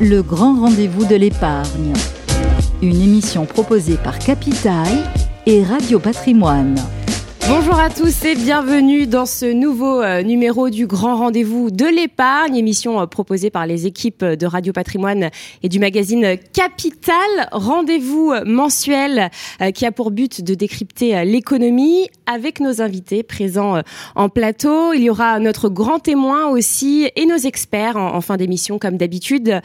Le grand rendez-vous de l'épargne. Une émission proposée par Capital et Radio Patrimoine. Bonjour à tous et bienvenue dans ce nouveau euh, numéro du Grand Rendez-vous de l'épargne, émission euh, proposée par les équipes de Radio Patrimoine et du magazine Capital. Rendez-vous mensuel euh, qui a pour but de décrypter l'économie avec nos invités présents en plateau. Il y aura notre grand témoin aussi et nos experts en fin d'émission comme d'habitude.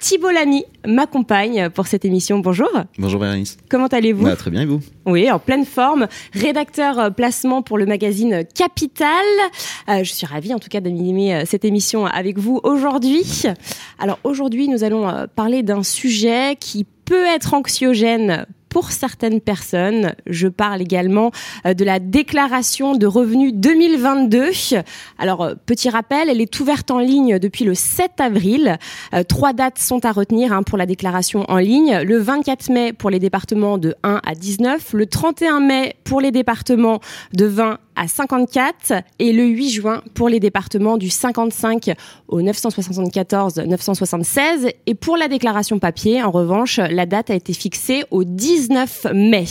Thibault Lamy m'accompagne pour cette émission. Bonjour. Bonjour Bérénice. Comment allez-vous bah, Très bien et vous? Oui, en pleine forme. Rédacteur euh, placement pour le magazine Capital. Euh, je suis ravie en tout cas d'animer euh, cette émission avec vous aujourd'hui. Alors aujourd'hui, nous allons parler d'un sujet qui peut être anxiogène pour certaines personnes. Je parle également euh, de la déclaration de revenus 2022. Alors, euh, petit rappel, elle est ouverte en ligne depuis le 7 avril. Euh, trois dates sont à retenir hein, pour la déclaration en ligne. Le 24 mai pour les départements de 1 à 19, le 31 mai pour les départements de 20 à 54 et le 8 juin pour les départements du 55 au 974 976 et pour la déclaration papier en revanche la date a été fixée au 19 mai.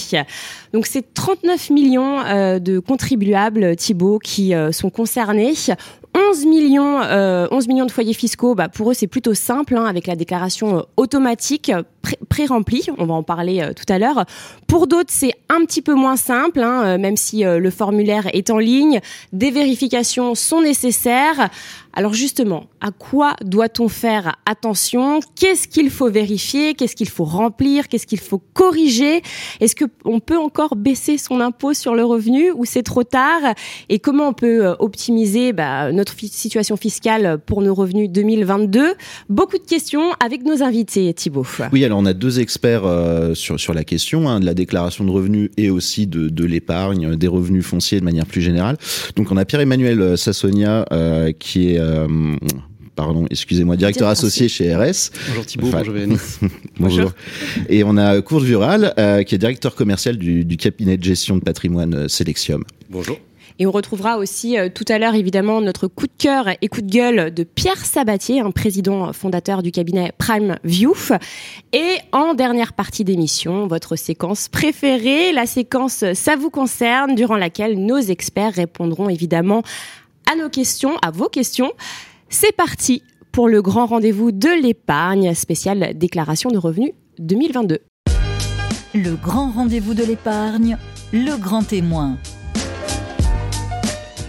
Donc c'est 39 millions euh, de contribuables Thibault qui euh, sont concernés. 11 millions, euh, 11 millions de foyers fiscaux, bah pour eux c'est plutôt simple, hein, avec la déclaration euh, automatique pré-remplie. On va en parler euh, tout à l'heure. Pour d'autres c'est un petit peu moins simple, hein, même si le formulaire est en ligne. Des vérifications sont nécessaires. Alors justement, à quoi doit-on faire attention? Qu'est-ce qu'il faut vérifier? Qu'est-ce qu'il faut remplir? Qu'est-ce qu'il faut corriger? Est-ce que on peut encore baisser son impôt sur le revenu ou c'est trop tard? Et comment on peut euh, optimiser bah, notre situation fiscale pour nos revenus 2022 Beaucoup de questions avec nos invités, Thibault. On a deux experts euh, sur, sur la question hein, de la déclaration de revenus et aussi de, de l'épargne, des revenus fonciers de manière plus générale. Donc on a Pierre-Emmanuel Sassonia euh, qui est euh, pardon, excusez-moi, directeur associé chez RS. Bonjour Thibault, bonjour bonjour. Et on a Court Vural, euh, qui est directeur commercial du, cabinet de gestion de patrimoine Selectium. Bonjour. Et on retrouvera aussi tout à l'heure évidemment notre coup de cœur et coup de gueule de Pierre Sabatier, un président fondateur du cabinet Prime View. Et en dernière partie d'émission, votre séquence préférée, la séquence Ça vous concerne, durant laquelle nos experts répondront évidemment à nos questions, à vos questions. C'est parti pour le grand rendez-vous de l'épargne spéciale déclaration de revenus 2022. Le grand rendez-vous de l'épargne, le grand témoin.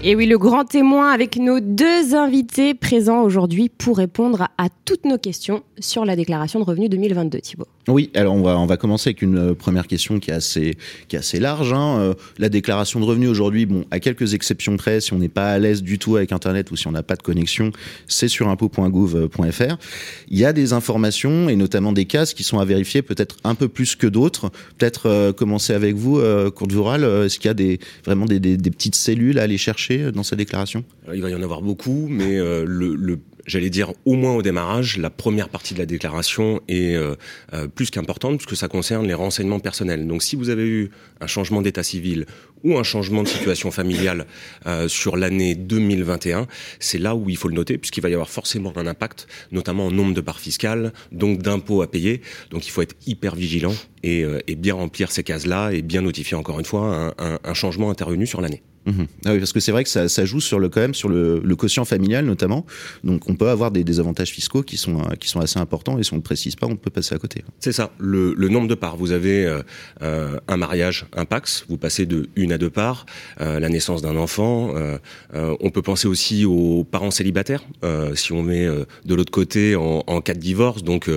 Et oui, le grand témoin avec nos deux invités présents aujourd'hui pour répondre à toutes nos questions sur la déclaration de revenus 2022, Thibault. Oui, alors on va commencer avec une euh, première question qui est assez large. Hein. Euh, la déclaration de revenus aujourd'hui, à quelques exceptions près, si on n'est pas à l'aise du tout avec Internet ou si on n'a pas de connexion, c'est sur impôt.gouv.fr. Il y a des informations et notamment des cases qui sont à vérifier, peut-être un peu plus que d'autres. Peut-être euh, commencer avec vous, euh, Courte. Est-ce qu'il y a vraiment des, petites cellules à aller chercher dans sa déclaration? Il va y en avoir beaucoup, mais le j'allais dire au moins au démarrage, la première partie de la déclaration est euh, euh, plus qu'importante puisque ça concerne les renseignements personnels. Donc si vous avez eu un changement d'état civil ou un changement de situation familiale euh, sur l'année 2021, c'est là où il faut le noter puisqu'il va y avoir forcément un impact, notamment en nombre de parts fiscales, donc d'impôts à payer. Donc il faut être hyper vigilant et, bien remplir ces cases-là et bien notifier encore une fois un changement intervenu sur l'année. Mhm. Ah oui, parce que c'est vrai que ça, ça, joue sur le quand même sur le, le, quotient familial notamment. Donc on peut avoir des, des avantages fiscaux qui sont euh, qui sont assez importants et si on ne précise pas, on peut passer à côté. C'est ça. Le, le, nombre de parts. Vous avez euh, euh, un mariage, un pax. Vous passez de une à deux parts. Euh, la naissance d'un enfant. Euh, euh, on peut penser aussi aux parents célibataires. si on met de l'autre côté en, en, cas de divorce. Donc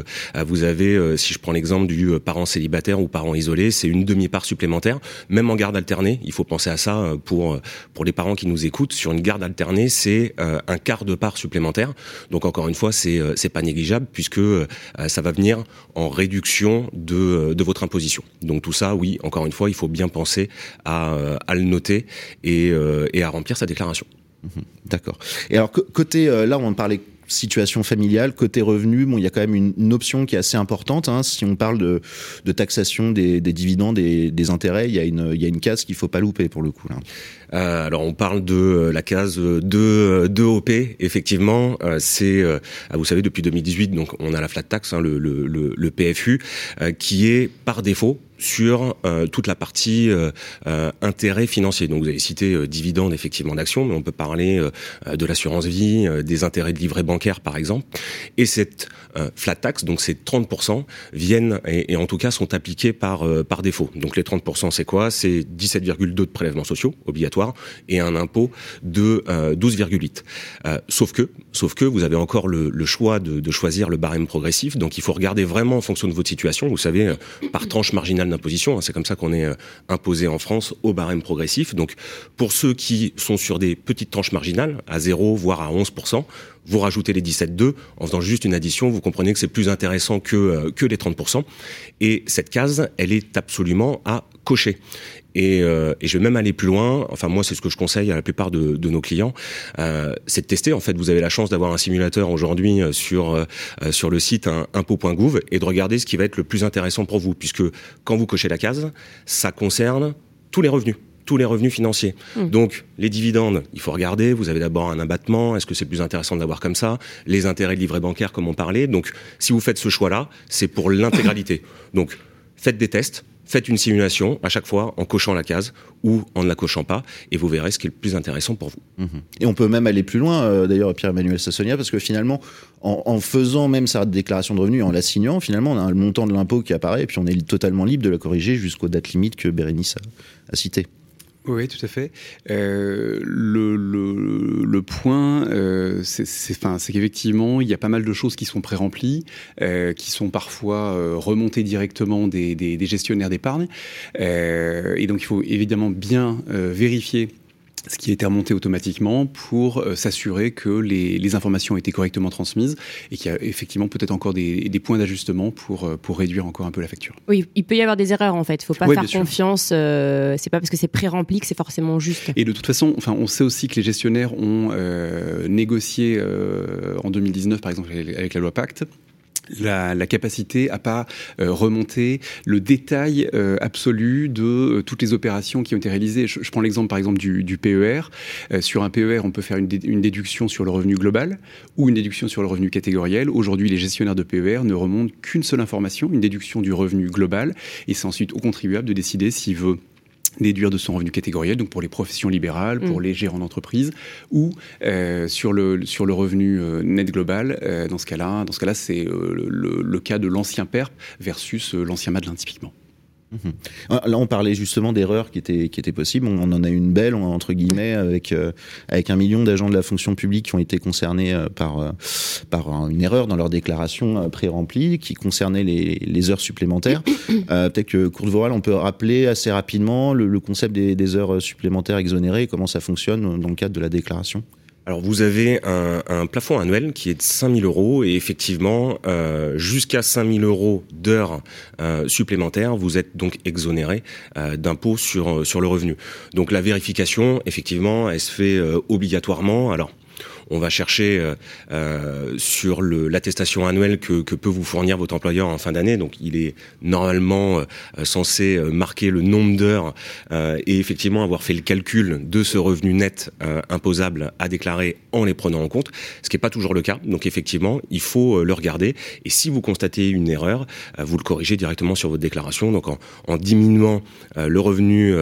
vous avez, si je prends l'exemple du parent célibataire ou parent isolé, c'est une demi part supplémentaire. Même en garde alternée, il faut penser à ça pour pour les parents qui nous écoutent, sur une garde alternée, c'est euh, un quart de part supplémentaire. Donc encore une fois, c'est euh, c'est pas négligeable puisque euh, ça va venir en réduction de, de votre imposition. Donc tout ça, oui, encore une fois, il faut bien penser à, à le noter et, et à remplir sa déclaration. Mmh D'accord. Et alors côté là, on parlait situation familiale, côté revenu, bon, il y a quand même une, option qui est assez importante. Hein. Si on parle de, de taxation des, des dividendes et des intérêts, il y a une, il y a une case qu'il faut pas louper pour le coup. Là. Euh, alors on parle de euh, la case 2, 2 OP, effectivement, euh, c'est, vous savez, depuis 2018, donc on a la flat tax, hein, le, le, le, PFU, qui est par défaut sur euh, toute la partie euh, euh, intérêt financier. Donc vous avez cité dividendes effectivement d'actions, mais on peut parler de l'assurance vie, des intérêts de livret bancaire par exemple. Et cette flat tax, donc ces 30%, viennent et, en tout cas sont appliqués par par défaut. Donc les 30%, c'est quoi? C'est 17,2 de prélèvements sociaux obligatoires et un impôt de 12,8. sauf que, sauf que vous avez encore le, choix de, choisir le barème progressif. Donc il faut regarder vraiment en fonction de votre situation. Vous savez, par tranche marginale d'imposition. Hein, c'est comme ça qu'on est euh, imposé en France au barème progressif. Donc, pour ceux qui sont sur des petites tranches marginales, à 0 voire à 11%, vous rajoutez les 17,2 en faisant juste une addition, vous comprenez que c'est plus intéressant que, euh, que les 30%. Et cette case, elle est absolument à cocher. Et, euh, et, je vais même aller plus loin. Enfin, moi, c'est ce que je conseille à la plupart de, de nos clients, euh, c'est de tester. En fait, vous avez la chance d'avoir un simulateur aujourd'hui euh, sur euh, sur le site impôt.gouv et de regarder ce qui va être le plus intéressant pour vous, puisque quand vous cochez la case, ça concerne tous les revenus tous les revenus financiers. Mmh. Donc, les dividendes, il faut regarder. Vous avez d'abord un abattement. Est-ce que c'est plus intéressant d'avoir comme ça? Les intérêts de livret bancaire, comme on parlait. Donc, si vous faites ce choix-là, c'est pour l'intégralité. Donc, faites des tests faites une simulation à chaque fois en cochant la case ou en ne la cochant pas, et vous verrez ce qui est le plus intéressant pour vous. Mhm. Et on peut même aller plus loin, euh, d'ailleurs, Pierre-Emmanuel Sassonia, parce que finalement, en, faisant même sa déclaration de revenus, en la signant, finalement, on a le montant de l'impôt qui apparaît, et puis on est totalement libre de la corriger jusqu'aux dates limites que Bérénice a, a citées. Oui, tout à fait. Euh, le, point, euh, c'est qu'effectivement, il y a pas mal de choses qui sont pré-remplies, euh, qui sont parfois remontées directement des, gestionnaires d'épargne. Et donc, il faut évidemment bien vérifier ce qui été remonté automatiquement pour euh, s'assurer que les, les, informations ont été correctement transmises et qu'il y a effectivement peut-être encore des, des points d'ajustement pour, euh, pour réduire encore un peu la facture. Oui, il peut y avoir des erreurs en fait. Il ne faut pas faire confiance. Euh, c'est pas parce que c'est pré-rempli que c'est forcément juste. Et de toute façon, enfin, on sait aussi que les gestionnaires ont euh, négocié en 2019, par exemple, avec la loi Pacte, la, la, capacité à pas euh, remonter le détail euh, absolu de euh, toutes les opérations qui ont été réalisées. Je, prends l'exemple par exemple du, du PER. Euh, sur un PER, on peut faire une, une, déduction sur le revenu global ou une déduction sur le revenu catégoriel. Aujourd'hui, les gestionnaires de PER ne remontent qu'une seule information, une déduction du revenu global, et c'est ensuite au contribuable de décider s'il veut déduire de son revenu catégoriel, donc pour les professions libérales, pour mmh. les gérants d'entreprise, ou euh, sur le sur le revenu euh, net global. Euh, dans ce cas-là, dans ce cas-là, c'est euh, le, le, cas de l'ancien PERP versus l'ancien Madelin typiquement. Mmh. Là, on parlait justement d'erreurs qui étaient qui étaient possibles. On en a une belle entre guillemets avec euh, avec un million d'agents de la fonction publique qui ont été concernés euh, par euh, par une erreur dans leur déclaration pré-remplie qui concernait les, les heures supplémentaires. Peut-être que Courte Voral, on peut rappeler assez rapidement le, le concept des, des, heures supplémentaires exonérées et comment ça fonctionne dans le cadre de la déclaration? Alors vous avez un, plafond annuel qui est de 5 000 euros et effectivement euh, jusqu'à 5 000 euros d'heures euh, supplémentaires, vous êtes donc exonéré euh, d'impôt sur sur le revenu. Donc la vérification, effectivement, elle se fait euh, obligatoirement. Alors on va chercher euh, euh sur l'attestation annuelle que, peut vous fournir votre employeur en fin d'année. Donc, il est normalement euh, censé marquer le nombre d'heures et effectivement avoir fait le calcul de ce revenu net imposable à déclarer en les prenant en compte, ce qui n'est pas toujours le cas. Donc, effectivement, il faut le regarder. Et si vous constatez une erreur, vous le corrigez directement sur votre déclaration. Donc, en, diminuant le revenu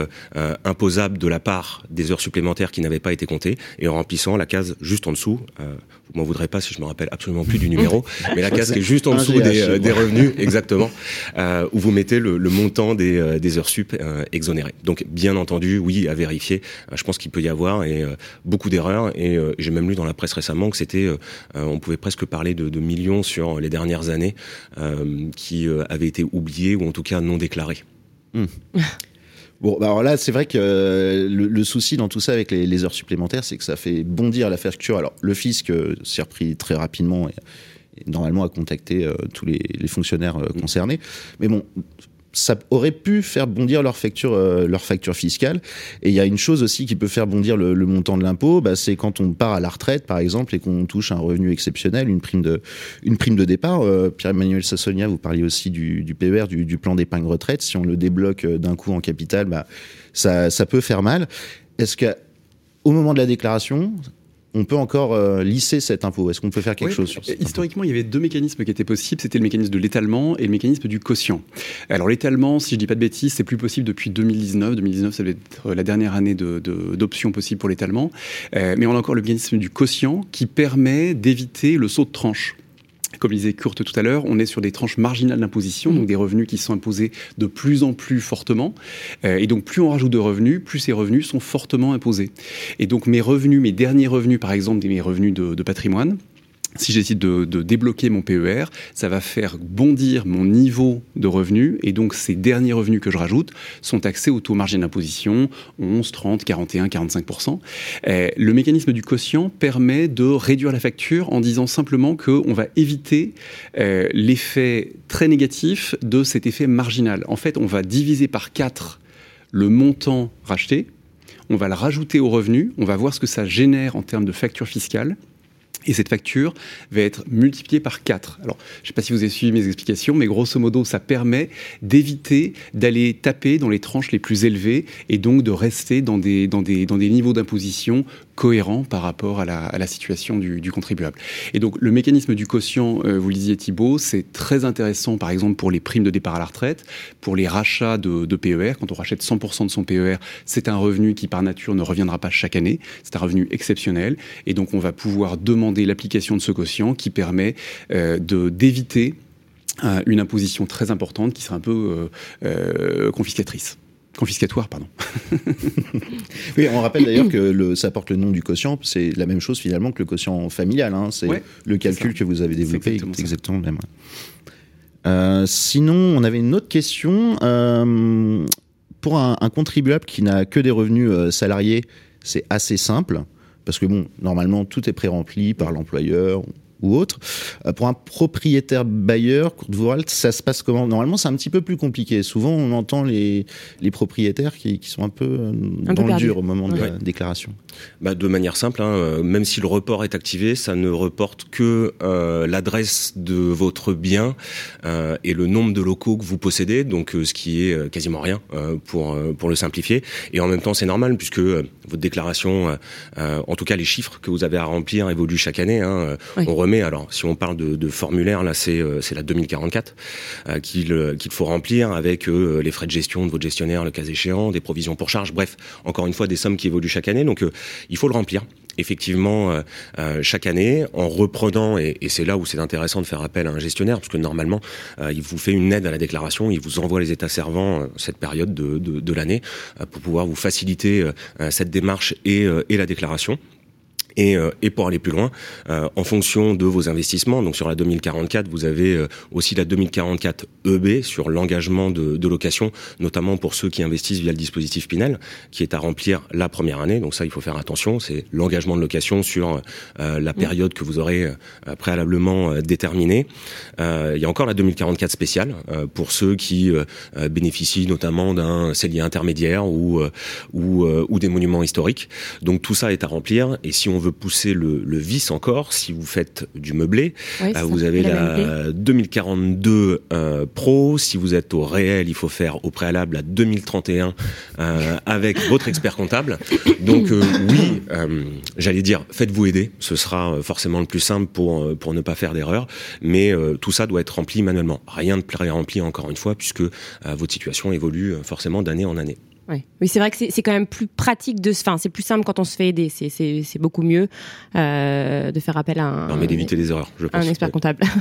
imposable de la part des heures supplémentaires qui n'avaient pas été comptées et en remplissant la case juste en dessous. Euh, vous m'en voudrez pas si je me rappelle absolument plus du numéro, mais la case qui est juste en dessous des, euh, des revenus, exactement, euh, où vous mettez le, le montant des, euh, des, heures sup exonérées. Donc, bien entendu, oui, à vérifier. Je pense qu'il peut y avoir et beaucoup d'erreurs. Et j'ai même lu dans la presse récemment que c'était, on pouvait presque parler de, de, millions sur les dernières années qui avaient été oubliés ou en tout cas non déclarés. Mmh. Bon, bah alors là, c'est vrai que euh, le, souci dans tout ça avec les, heures supplémentaires, c'est que ça fait bondir la facture. Alors, le fisc euh, s'est repris très rapidement et, normalement a contacté euh, tous les, les fonctionnaires concernés. Mais bon, ça aurait pu faire bondir leur facture, euh, leur facture fiscale. Et il y a une chose aussi qui peut faire bondir le, montant de l'impôt, bah, c'est quand on part à la retraite, par exemple, et qu'on touche un revenu exceptionnel, une prime de, une prime de départ. Euh, Pierre-Emmanuel Sassonia, vous parliez aussi du, du PER, du, plan d'épargne retraite. Si on le débloque euh, d'un coup en capital, bah, ça, ça peut faire mal. Est-ce qu'au moment de la déclaration, on peut encore euh, lisser cet impôt Est-ce qu'on peut faire quelque chose sur ça Historiquement, il y avait deux mécanismes qui étaient possibles. C'était le mécanisme de l'étalement et le mécanisme du quotient. Alors l'étalement, si je dis pas de bêtises, c'est plus possible depuis 2019. 2019, ça va être la dernière année d'options de, possibles pour l'étalement. Euh, mais on a encore le mécanisme du quotient qui permet d'éviter le saut de tranche comme disait Kurt tout à l'heure, on est sur des tranches marginales d'imposition, donc des revenus qui sont imposés de plus en plus fortement. Euh, et donc plus on rajoute de revenus, plus ces revenus sont fortement imposés. Et donc mes revenus, mes derniers revenus par exemple, mes revenus de patrimoine, si j'essaie de, débloquer mon PER, ça va faire bondir mon niveau de revenu et donc ces derniers revenus que je rajoute sont taxés au taux marginal d'imposition 11, 30, 41, 45% Le mécanisme du quotient permet de réduire la facture en disant simplement qu'on va éviter euh, l'effet très négatif de cet effet marginal. En fait, on va diviser par 4 le montant racheté, on va le rajouter au revenu, on va voir ce que ça génère en termes de facture fiscale et cette facture va être multipliée par 4. Alors, je ne sais pas si vous avez suivi mes explications, mais grosso modo, ça permet d'éviter d'aller taper dans les tranches les plus élevées et donc de rester dans des, dans des, dans des niveaux d'imposition cohérent par rapport à la, situation du, contribuable. Et donc le mécanisme du quotient, euh, vous le disiez Thibault, c'est très intéressant par exemple pour les primes de départ à la retraite, pour les rachats de, PER. Quand on rachète 100% de son PER, c'est un revenu qui par nature ne reviendra pas chaque année, c'est un revenu exceptionnel. Et donc on va pouvoir demander l'application de ce quotient qui permet euh, d'éviter euh, une imposition très importante qui serait un peu confiscatrice. Confiscatoire, pardon. oui, on rappelle d'ailleurs que le, ça porte le nom du quotient. C'est la même chose finalement que le quotient familial. Hein. C'est le calcul que vous avez développé. Exactement, exactement même. Euh, sinon, on avait une autre question. Euh, pour un, contribuable qui n'a que des revenus euh, salariés, c'est assez simple. Parce que bon, normalement, tout est pré-rempli par l'employeur ou autre. Euh, pour un propriétaire bailleur, Kurt ça se passe comment? Normalement, c'est un petit peu plus compliqué. Souvent, on entend les, les propriétaires qui, qui sont un peu euh, dans le dur au moment de la déclaration. Bah, de manière simple, hein, euh, même si le report est activé, ça ne reporte que l'adresse de votre bien et le nombre de locaux que vous possédez, donc ce qui est quasiment rien pour, pour le simplifier. Et en même temps, c'est normal puisque votre déclaration, en tout cas les chiffres que vous avez à remplir évoluent chaque année. Hein, alors, si on parle de, de formulaire, là, c'est euh, la 2044 euh, qu'il qu'il faut remplir avec euh, les frais de gestion de votre gestionnaire, le cas échéant, des provisions pour charge. Bref, encore une fois, des sommes qui évoluent chaque année. Donc, il faut le remplir effectivement chaque année en reprenant et, et c'est là où c'est intéressant de faire appel à un gestionnaire parce que normalement il vous fait une aide à la déclaration, il vous envoie les états servants cette période de, de, de l'année pour pouvoir vous faciliter cette démarche et, et la déclaration. Et, euh, et pour aller plus loin, euh, en fonction de vos investissements, donc sur la 2044, vous avez euh, aussi la 2044 EB sur l'engagement de, de, location, notamment pour ceux qui investissent via le dispositif Pinel, qui est à remplir la première année. Donc ça, il faut faire attention. C'est l'engagement de location sur la mmh. période que vous aurez préalablement déterminée. il y a encore la 2044 spéciale pour ceux qui bénéficient notamment d'un cellier intermédiaire ou, ou, ou des monuments historiques. Donc tout ça est à remplir. Et si on veut pousser le, vice encore, si vous faites du meublé, euh, vous avez la, 2042 euh, Pro. Si vous êtes au réel, il faut faire au préalable la 2031 euh, avec votre expert comptable. Donc oui, j'allais dire, faites-vous aider. Ce sera forcément le plus simple pour pour ne pas faire d'erreur. Mais tout ça doit être rempli manuellement. Rien de pré-rempli encore une fois, puisque votre situation évolue forcément d'année en année. Oui, c'est vrai que c'est quand même plus pratique de, enfin, c'est plus simple quand on se fait aider. C'est beaucoup mieux euh, de faire appel à un. Non, mais d'éviter les erreurs, je pense. Un expert comptable.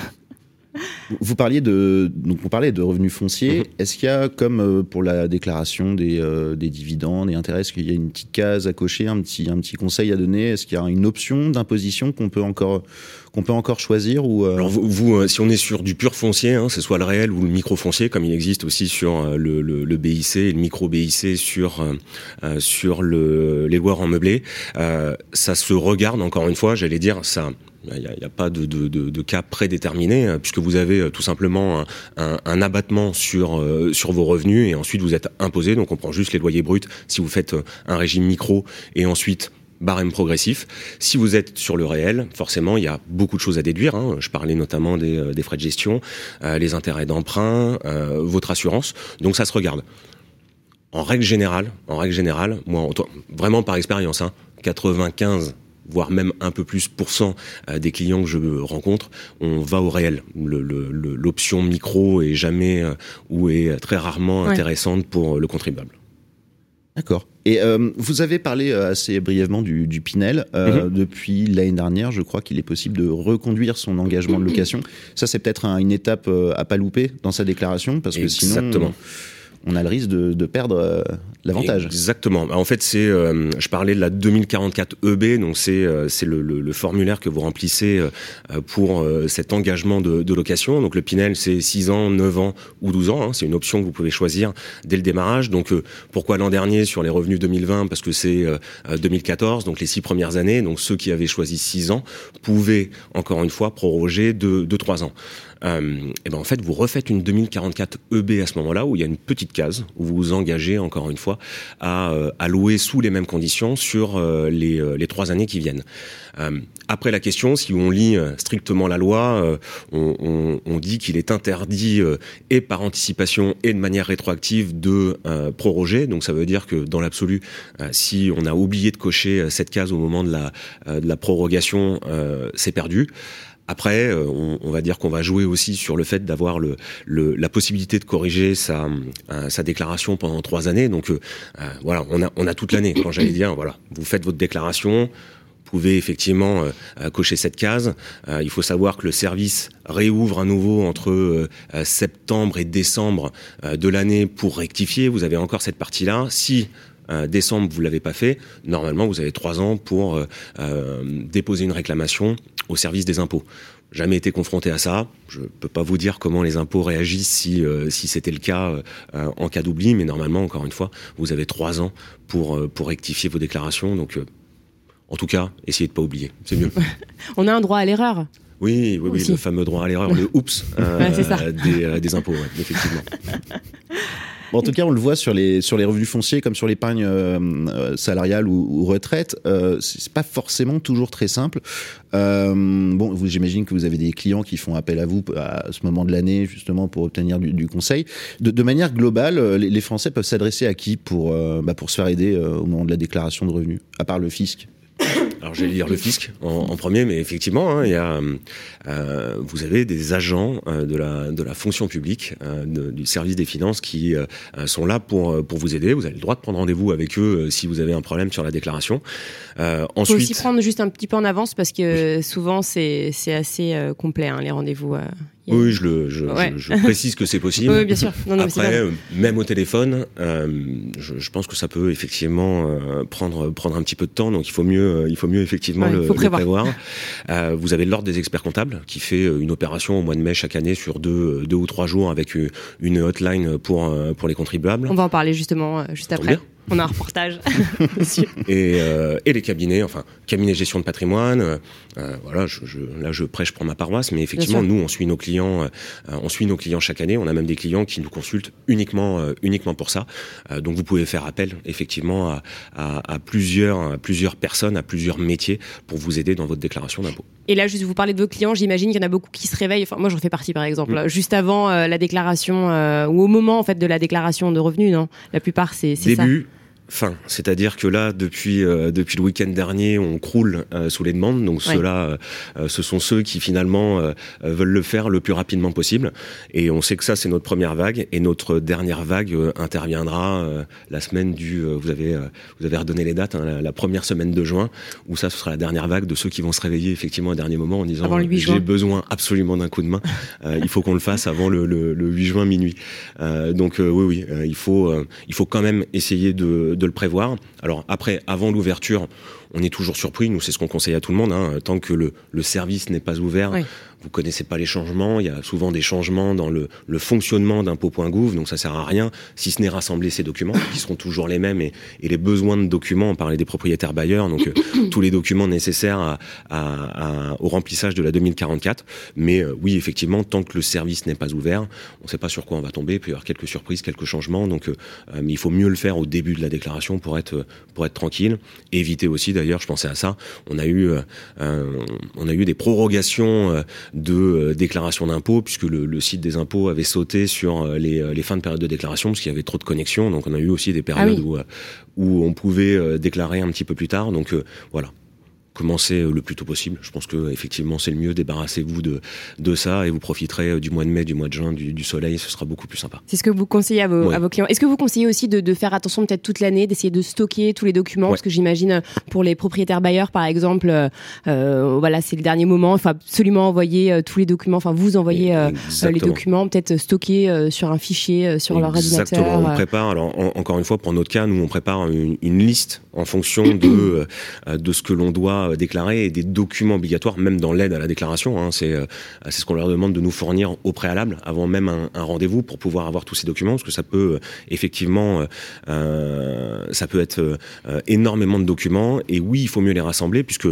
Vous parliez de donc on parlait de revenus fonciers. Mhm. Est-ce qu'il y a comme euh, pour la déclaration des, euh, des dividendes et intérêts, est-ce qu'il y a une petite case à cocher, un petit un petit conseil à donner? Est-ce qu'il y a une option d'imposition qu'on peut encore qu'on peut encore choisir ou euh, Alors vous, si on est sur du pur foncier, hein, c'est soit le réel ou le micro foncier, comme il existe aussi sur le, le, le BIC et le micro BIC sur sur le, les lois en meublé, ça se regarde encore une fois. J'allais dire ça Il n'y a, pas de, de, de, cas prédéterminé, euh, puisque vous avez tout simplement un, un, abattement sur, sur vos revenus et ensuite vous êtes imposé. Donc on prend juste les loyers bruts si vous faites un régime micro et ensuite barème progressif. Si vous êtes sur le réel, forcément, il y a beaucoup de choses à déduire. Hein. Je parlais notamment des, des, frais de gestion, euh, les intérêts d'emprunt, euh, votre assurance. Donc ça se regarde. En règle générale, en règle générale, moi, vraiment par expérience, hein, 95 voire même un peu plus pour cent euh, des clients que je rencontre, on va au réel. L'option micro est jamais ou est très rarement intéressante pour le contribuable. D'accord. Et euh, vous avez parlé euh, assez brièvement du, du Pinel. Euh, mm -hmm. Depuis l'année dernière, je crois qu'il est possible de reconduire son engagement de location. Ça, c'est peut-être un, une étape euh, à pas louper dans sa déclaration, parce que Exactement. sinon, on a le risque de, de perdre euh, l'avantage. Exactement. En fait, c'est, euh, je parlais de la 2044 EB, donc c'est euh, c'est le, le, le, formulaire que vous remplissez pour cet engagement de, de, location. Donc le Pinel, c'est 6 ans, 9 ans ou 12 ans. Hein. C'est une option que vous pouvez choisir dès le démarrage. Donc pourquoi l'an dernier sur les revenus 2020 Parce que c'est 2014, donc les 6 premières années. Donc ceux qui avaient choisi 6 ans pouvaient encore une fois proroger de, de 3 ans. Euh, et ben en fait, vous refaites une 2044 EB à ce moment-là où il y a une petite case où vous vous engagez encore une fois à, euh, à louer sous les mêmes conditions sur euh, les, euh, les trois années qui viennent. Euh, après la question, si on lit strictement la loi, on, on, on, dit qu'il est interdit et par anticipation et de manière rétroactive de proroger. Donc ça veut dire que dans l'absolu, si on a oublié de cocher cette case au moment de la, de la prorogation, c'est perdu. Après, on, on, va dire qu'on va jouer aussi sur le fait d'avoir le, le, la possibilité de corriger sa, euh, sa déclaration pendant trois années. Donc euh, voilà, on a, on a toute l'année. Quand j'allais dire, voilà, vous faites votre déclaration, pouvez effectivement euh, cocher cette case. Euh, il faut savoir que le service réouvre à nouveau entre euh, septembre et décembre de l'année pour rectifier. Vous avez encore cette partie-là. Si décembre vous l'avez pas fait, normalement vous avez trois ans pour déposer une réclamation au service des impôts. Jamais été confronté à ça. Je peux pas vous dire comment les impôts réagissent si, euh, si c'était le cas euh, en cas d'oubli, mais normalement, encore une fois, vous avez trois ans pour, euh, pour rectifier vos déclarations. Donc, en tout cas, essayez de pas oublier. C'est mieux. On a un droit à l'erreur. Oui, oui, oui, le fameux droit à l'erreur, le oups ouais, des, des, impôts, ouais, effectivement. En tout cas, on le voit sur les sur les revenus fonciers comme sur l'épargne euh, salariale ou, retraite. Euh, c'est pas forcément toujours très simple. Euh, bon, j'imagine que vous avez des clients qui font appel à vous à ce moment de l'année justement pour obtenir du, conseil. De, manière globale, les, les Français peuvent s'adresser à qui pour bah, pour se faire aider au moment de la déclaration de revenus, à part le fisc? Alors j'allais dire le fisc en, en premier, mais effectivement, hein, il y a, euh, vous avez des agents euh, de la de la fonction publique, euh, de, du service des finances qui euh, sont là pour pour vous aider. Vous avez le droit de prendre rendez-vous avec eux euh, si vous avez un problème sur la déclaration. Euh, ensuite, faut aussi prendre juste un petit peu en avance parce que oui. souvent c'est c'est assez complet hein, les rendez-vous. Oui, je, le, je, ouais. je, je précise que c'est possible. oui, bien sûr. Non, non, Après, euh, même au téléphone, euh, je, je, pense que ça peut effectivement euh, prendre prendre un petit peu de temps. Donc il faut mieux il faut mieux effectivement ouais, le, prévoir. le, prévoir. Euh, vous avez l'ordre des experts comptables qui fait une opération au mois de mai chaque année sur deux deux ou trois jours avec une hotline pour pour les contribuables. On va en parler justement juste après. On a un reportage. et, euh, et, les cabinets, enfin, cabinet gestion de patrimoine. Euh, voilà, je, je, là, je prêche pour ma paroisse, mais effectivement, nous, on suit nos clients, euh, on suit nos clients chaque année. On a même des clients qui nous consultent uniquement, euh, uniquement pour ça. Euh, donc, vous pouvez faire appel, effectivement, à, à, à, plusieurs, à plusieurs personnes, à plusieurs métiers pour vous aider dans votre déclaration d'impôt. Et là, juste vous parlez de vos clients, j'imagine qu'il y en a beaucoup qui se réveillent. Enfin, moi, j'en fais partie, par exemple, mmh. juste avant euh, la déclaration ou au moment en fait de la déclaration de revenus, non? La plupart, c'est ça. Début, fin. C'est-à-dire que là, depuis euh, depuis le week-end dernier, on croule euh, sous les demandes. Donc ouais. ceux-là, euh, ce sont ceux qui finalement euh, veulent le faire le plus rapidement possible. Et on sait que ça, c'est notre première vague. Et notre dernière vague euh, interviendra la semaine du. vous avez vous avez redonné les dates, hein, la, la, première semaine de juin, où ça, ce sera la dernière vague de ceux qui vont se réveiller effectivement au dernier moment en disant j'ai besoin absolument d'un coup de main. il faut qu'on le fasse avant le, le, le 8 juin minuit. donc oui, oui, il faut il faut quand même essayer de de le prévoir. Alors après, avant l'ouverture, on est toujours surpris. Nous, c'est ce qu'on conseille à tout le monde. Hein, tant que le, service n'est pas ouvert. Vous connaissez pas les changements. Il y a souvent des changements dans le, le fonctionnement d'impôt.gouv, donc ça sert à rien si ce n'est rassembler ces documents qui seront toujours les mêmes et, les besoins de documents. On parlait des propriétaires bailleurs, donc euh, tous les documents nécessaires à, à, à, au remplissage de la 2044. Mais euh, oui, effectivement, tant que le service n'est pas ouvert, on ne sait pas sur quoi on va tomber. Il peut y avoir quelques surprises, quelques changements. Donc, euh, il faut mieux le faire au début de la déclaration pour être pour être tranquille. Éviter aussi, d'ailleurs, je pensais à ça. On a eu on a eu des prorogations de déclaration d'impôts puisque le, le, site des impôts avait sauté sur les, les fins de période de déclaration parce qu'il y avait trop de connexions. Donc, on a eu aussi des périodes ah où où on pouvait déclarer un petit peu plus tard. Donc voilà, commencez euh, le plus tôt possible. Je pense que effectivement c'est le mieux. Débarrassez-vous de, de ça et vous profiterez euh, du mois de mai, du mois de juin, du, soleil. Ce sera beaucoup plus sympa. C'est ce que vous conseillez à vos, à vos clients. Est-ce que vous conseillez aussi de, de faire attention peut-être toute l'année, d'essayer de stocker tous les documents? Parce que j'imagine euh, pour les propriétaires bailleurs, par exemple, euh, voilà, c'est le dernier moment. Enfin, absolument envoyer tous les documents. Enfin, vous envoyez les documents, peut-être stocker sur un fichier sur leur ordinateur. Exactement. On prépare. Alors encore une fois, pour notre cas, nous on prépare une, une liste en fonction de de ce que l'on doit euh, déclarer et des documents obligatoires, même dans l'aide à la déclaration. Hein, c'est euh, c'est ce qu'on leur demande de nous fournir au préalable, avant même un, rendez-vous, pour pouvoir avoir tous ces documents, parce que ça peut euh, effectivement, ça peut être énormément de documents. Et oui, il faut mieux les rassembler, puisque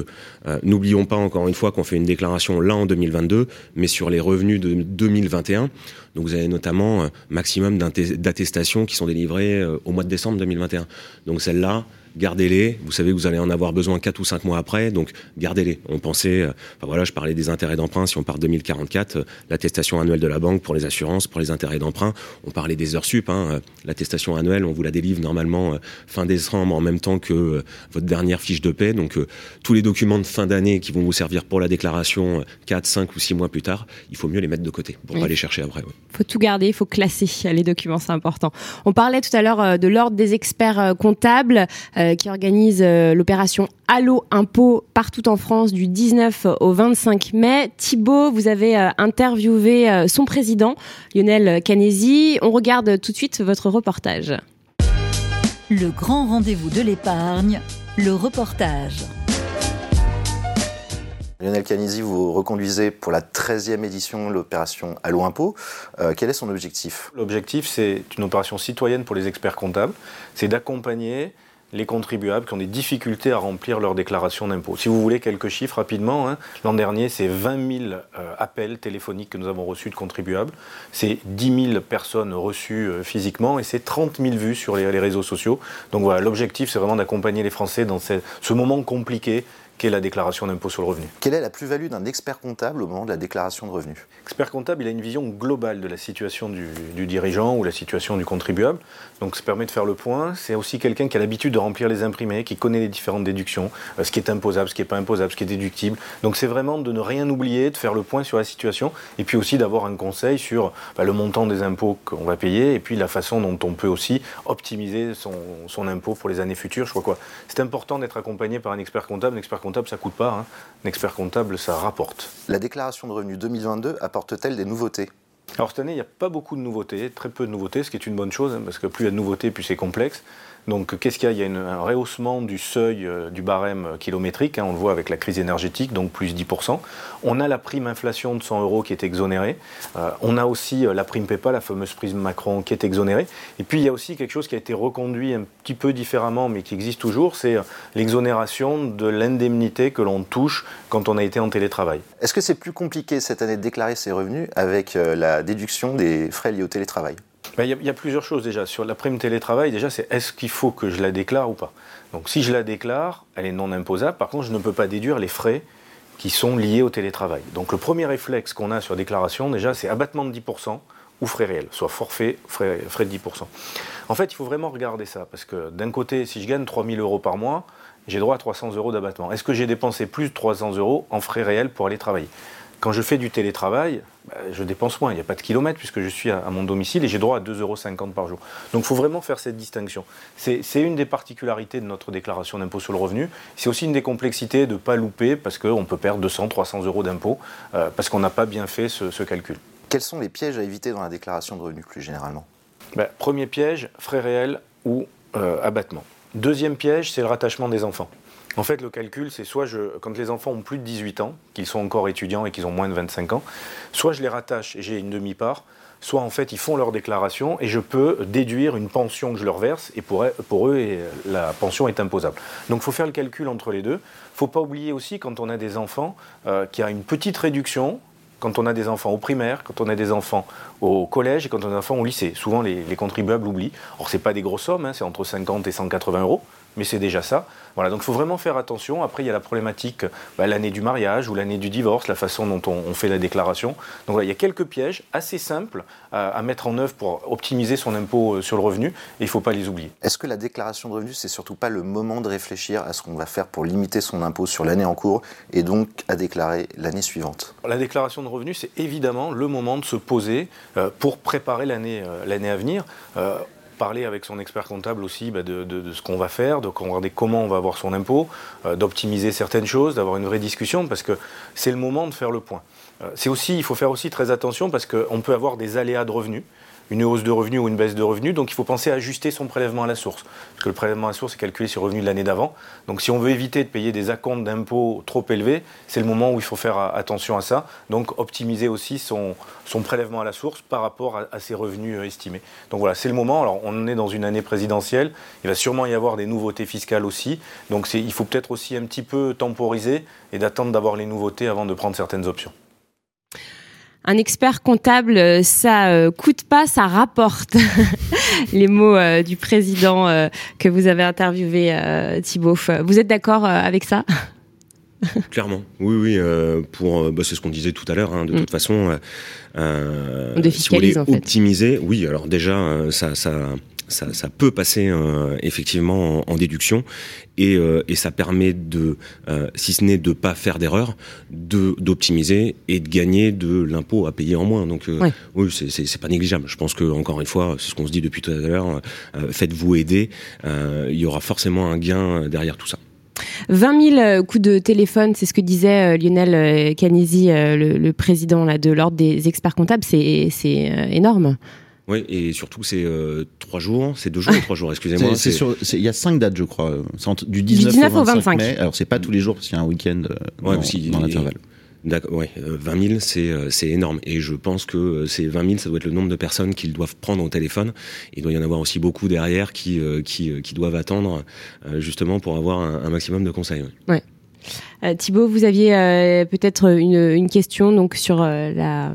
n'oublions pas encore une fois qu'on fait une déclaration là en 2022, mais sur les revenus de 2021. Donc vous avez notamment maximum d'attestations qui sont délivrées au mois de décembre 2021. Donc celle-là, gardez-les. Vous savez que vous allez en avoir besoin 4 ou 5 mois après, donc gardez-les. On pensait, euh, enfin voilà, je parlais des intérêts d'emprunt, si on part 2044, euh, l'attestation annuelle de la banque pour les assurances, pour les intérêts d'emprunt, on parlait des heures sup, hein, euh, l'attestation annuelle, on vous la délivre normalement fin décembre en même temps que votre dernière fiche de paie, donc tous les documents de fin d'année qui vont vous servir pour la déclaration 4, 5 ou 6 mois plus tard, il faut mieux les mettre de côté pour oui. pas les chercher après. Il faut tout garder, il faut classer les documents, c'est important. On parlait tout à l'heure de l'ordre des experts comptables. Euh, qui organise euh, l'opération Allo Impôt partout en France du 19 au 25 mai. Thibault, vous avez euh, interviewé son président, Lionel Canesi. On regarde tout de suite votre reportage. Le grand rendez-vous de l'épargne, le reportage. Lionel Canisi, vous reconduisez pour la 13e édition l'opération Allo Impôt. Euh, quel est son objectif? L'objectif, c'est une opération citoyenne pour les experts comptables. C'est d'accompagner les contribuables qui ont des difficultés à remplir leur déclaration d'impôt. Si vous voulez quelques chiffres rapidement, hein, l'an dernier, c'est 20 000 euh, appels téléphoniques que nous avons reçus de contribuables, c'est 10 000 personnes reçues euh, physiquement et c'est 30 000 vues sur les, réseaux sociaux. Donc voilà, l'objectif, c'est vraiment d'accompagner les Français dans ce moment compliqué qu'est la déclaration d'impôt sur le revenu. Quelle est la plus-value d'un expert comptable au moment de la déclaration de revenus Expert comptable, il a une vision globale de la situation du, du, dirigeant ou la situation du contribuable. Donc ça permet de faire le point. C'est aussi quelqu'un qui a l'habitude de remplir les imprimés, qui connaît les différentes déductions, euh, ce qui est imposable, ce qui n'est pas imposable, ce qui est déductible. Donc c'est vraiment de ne rien oublier, de faire le point sur la situation et puis aussi d'avoir un conseil sur bah, le montant des impôts qu'on va payer et puis la façon dont on peut aussi optimiser son, son impôt pour les années futures. Je crois quoi. C'est important d'être accompagné par un expert comptable. Un expert comptable, ça coûte pas. Hein. Un expert comptable, ça rapporte. La déclaration de revenus 2022 apporte-t-elle des nouveautés? Alors cette année, il n'y a pas beaucoup de nouveautés, très peu de nouveautés, ce qui est une bonne chose, hein, parce que plus il y a de nouveautés, plus c'est complexe. Donc qu'est-ce qu'il y a? Il y a un rehaussement du seuil euh, du barème kilométrique, hein, on le voit avec la crise énergétique, donc plus 10%. On a la prime inflation de 100 euros qui est exonérée. Euh, on a aussi euh, la prime PEPA, la fameuse prime Macron, qui est exonérée. Et puis il y a aussi quelque chose qui a été reconduit un petit peu différemment, mais qui existe toujours, c'est euh, l'exonération de l'indemnité que l'on touche quand on a été en télétravail. Est-ce que c'est plus compliqué cette année de déclarer ses revenus avec euh, la déduction des frais liés au télétravail? Il y, a plusieurs choses déjà. Sur la prime télétravail, déjà, c'est est-ce qu'il faut que je la déclare ou pas? Donc, si je la déclare, elle est non imposable. Par contre, je ne peux pas déduire les frais qui sont liés au télétravail. Donc, le premier réflexe qu'on a sur déclaration, déjà, c'est abattement de 10% ou frais réels, soit forfait, frais, frais de 10%. En fait, il faut vraiment regarder ça, parce que d'un côté, si je gagne 3000 euros par mois, j'ai droit à 300 euros d'abattement. Est-ce que j'ai dépensé plus de 300 euros en frais réels pour aller travailler? Quand je fais du télétravail, je dépense moins. Il n'y a pas de kilomètres puisque je suis à, mon domicile et j'ai droit à 2,50 euros par jour. Donc il faut vraiment faire cette distinction. C'est une des particularités de notre déclaration d'impôt sur le revenu. C'est aussi une des complexités de ne pas louper parce qu'on peut perdre 200, 300 euros d'impôt euh, parce qu'on n'a pas bien fait ce, ce calcul. Quels sont les pièges à éviter dans la déclaration de revenus plus généralement? Bah, Premier piège, frais réels ou euh, abattement. Deuxième piège, c'est le rattachement des enfants. En fait, le calcul, c'est soit quand les enfants ont plus de 18 ans, qu'ils sont encore étudiants et qu'ils ont moins de 25 ans, soit je les rattache et j'ai une demi-part, soit en fait ils font leur déclaration et je peux déduire une pension que je leur verse et pour, eux la pension est imposable. Donc il faut faire le calcul entre les deux. Il ne faut pas oublier aussi quand on a des enfants euh, qu'il y a une petite réduction quand on a des enfants au primaire, quand on a des enfants au collège et quand on a des enfants au lycée. Souvent les, contribuables oublient. Or c'est pas des grosses sommes, hein, c'est entre 50 et 180 euros mais c'est déjà ça. Voilà, donc il faut vraiment faire attention. Après, il y a la problématique, bah, l'année du mariage ou l'année du divorce, la façon dont on, fait la déclaration. Donc voilà, il y a quelques pièges assez simples à, mettre en œuvre pour optimiser son impôt euh, sur le revenu, et il ne faut pas les oublier. Est-ce que la déclaration de revenus, c'est surtout pas le moment de réfléchir à ce qu'on va faire pour limiter son impôt sur l'année en cours et donc à déclarer l'année suivante? La déclaration de revenus, c'est évidemment le moment de se poser euh, pour préparer l'année euh, l'année à venir parler avec son expert comptable aussi bah, de, ce qu'on va faire, de regarder comment on va avoir son impôt, euh, d'optimiser certaines choses, d'avoir une vraie discussion, parce que c'est le moment de faire le point. Euh, c'est aussi, il faut faire aussi très attention parce qu'on peut avoir des aléas de revenus une hausse de revenus ou une baisse de revenus. Donc il faut penser à ajuster son prélèvement à la source. Parce que le prélèvement à la source est calculé sur le revenu de l'année d'avant. Donc si on veut éviter de payer des acomptes d'impôts trop élevés, c'est le moment où il faut faire attention à ça. Donc optimiser aussi son, prélèvement à la source par rapport à, ses revenus euh, estimés. Donc voilà, c'est le moment. Alors on est dans une année présidentielle. Il va sûrement y avoir des nouveautés fiscales aussi. Donc il faut peut-être aussi un petit peu temporiser et d'attendre d'avoir les nouveautés avant de prendre certaines options un expert comptable, euh, ça euh, coûte pas, ça rapporte. Les mots euh, du président que vous avez interviewé, Thibault. Vous êtes d'accord avec ça? Clairement, oui, oui. pour, bah, c'est ce qu'on disait tout à l'heure. Hein, de mm. toute façon, euh, si vous voulez optimiser, oui. Alors déjà, ça, ça ça, ça, peut passer euh, effectivement en, déduction et, euh, et, ça permet de, euh, si ce n'est de pas faire d'erreur, de d'optimiser et de gagner de l'impôt à payer en moins. Donc oui, c'est pas négligeable. Je pense que encore une fois, c'est ce qu'on se dit depuis tout à l'heure. Faites-vous aider. il y aura forcément un gain derrière tout ça. 20 000 coups de téléphone, c'est ce que disait Lionel Canesi, le, le, président là, de l'ordre des experts comptables, c'est énorme. Oui, et surtout c'est euh, trois jours, c'est deux jours ou trois jours, excusez-moi. Il y a cinq dates, je crois, du 19, au 25, mai. Alors c'est pas tous les jours parce qu'il y a un week-end euh, dans, aussi, dans l'intervalle. D'accord, ouais, 20 000, c'est c'est énorme, et je pense que ces 20 000, ça doit être le nombre de personnes qu'ils doivent prendre au téléphone. Il doit y en avoir aussi beaucoup derrière qui qui, qui doivent attendre justement pour avoir un, un maximum de conseils. Ouais. Euh, Thibaut, vous aviez euh, peut-être une, question donc sur euh,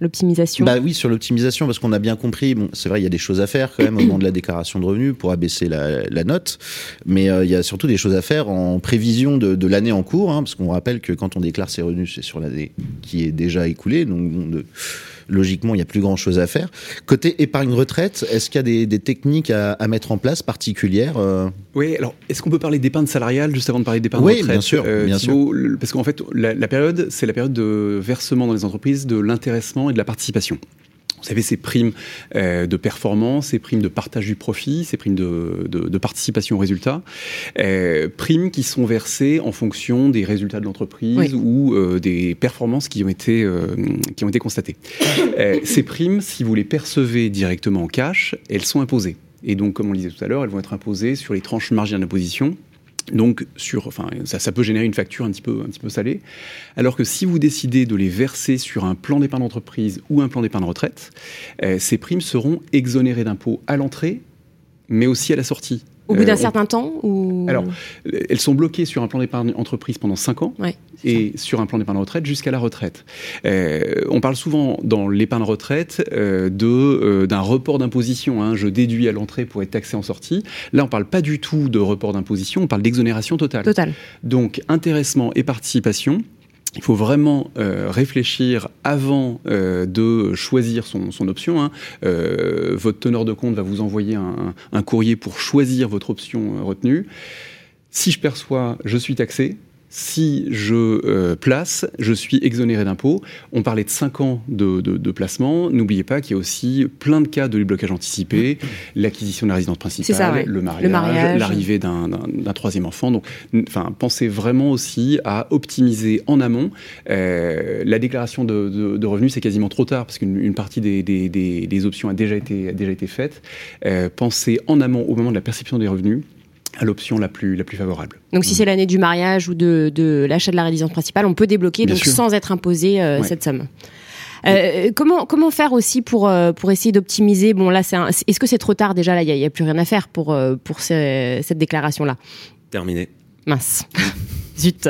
l'optimisation. Bah oui, sur l'optimisation, parce qu'on a bien compris. Bon, c'est vrai, il y a des choses à faire quand même au moment de la déclaration de revenus pour abaisser la, note, mais il y a surtout des choses à faire en prévision de, l'année en cours, hein, parce qu'on rappelle que quand on déclare ses revenus, c'est sur l'année qui est déjà écoulée, logiquement, il n'y a plus grand-chose à faire. Côté épargne retraite, est-ce qu'il y a des, techniques à, mettre en place particulières euh Oui, alors est-ce qu'on peut parler d'épargne salariale juste avant de parler d'épargne oui, retraite bien sûr, euh, bien sûr. Parce qu'en fait, la période, c'est la période de versement dans les entreprises de l'intéressement et de la participation. Vous savez, ces primes euh, de performance, ces primes de partage du profit, ces primes de, de, de participation aux résultats, euh, primes qui sont versées en fonction des résultats de l'entreprise ou euh, des performances qui ont été, qui ont été constatées. Ces primes, si vous les percevez directement en cash, elles sont imposées. Et donc, comme on le disait tout à l'heure, elles vont être imposées sur les tranches marginales d'imposition donc, sur, enfin, ça, peut générer une facture un petit, peu, salée. Alors que si vous décidez de les verser sur un plan d'épargne d'entreprise ou un plan d'épargne retraite, euh, ces primes seront exonérées d'impôts à l'entrée, mais aussi à la sortie. Au bout d'un euh, certain temps ou... Alors, elles sont bloquées sur un plan d'épargne entreprise pendant 5 ans et sur un plan d'épargne retraite jusqu'à la retraite. Euh, on parle souvent dans l'épargne retraite euh, de d'un report d'imposition. Hein. Je déduis à l'entrée pour être taxé en sortie. Là, on parle pas du tout de report d'imposition, on parle d'exonération totale. Totale. Donc, intéressement et participation il faut vraiment euh, réfléchir avant euh, de choisir son, option. Hein. Euh, votre teneur de compte va vous envoyer un, courrier pour choisir votre option retenue. Si je perçois, je suis taxé si je euh, place, je suis exonéré d'impôts. On parlait de 5 ans de, de, placement. N'oubliez pas qu'il y a aussi plein de cas de blocage anticipé, l'acquisition de la résidence principale, le mariage, l'arrivée d'un troisième enfant. Donc, enfin, pensez vraiment aussi à optimiser en amont. Euh, la déclaration de, revenus, c'est quasiment trop tard parce qu'une partie des, des, options a déjà été, a déjà été faite. Euh, pensez en amont au moment de la perception des revenus à l'option la plus, la plus favorable. Donc si c'est l'année du mariage ou de, de l'achat de la résidence principale, on peut débloquer donc sans être imposé euh, cette somme. Euh, comment comment faire aussi pour euh, pour essayer d'optimiser? Bon là, c'est est-ce que c'est trop tard? Déjà là Il y, a plus rien à faire pour pour cette déclaration là. Terminé. Mince. Zut.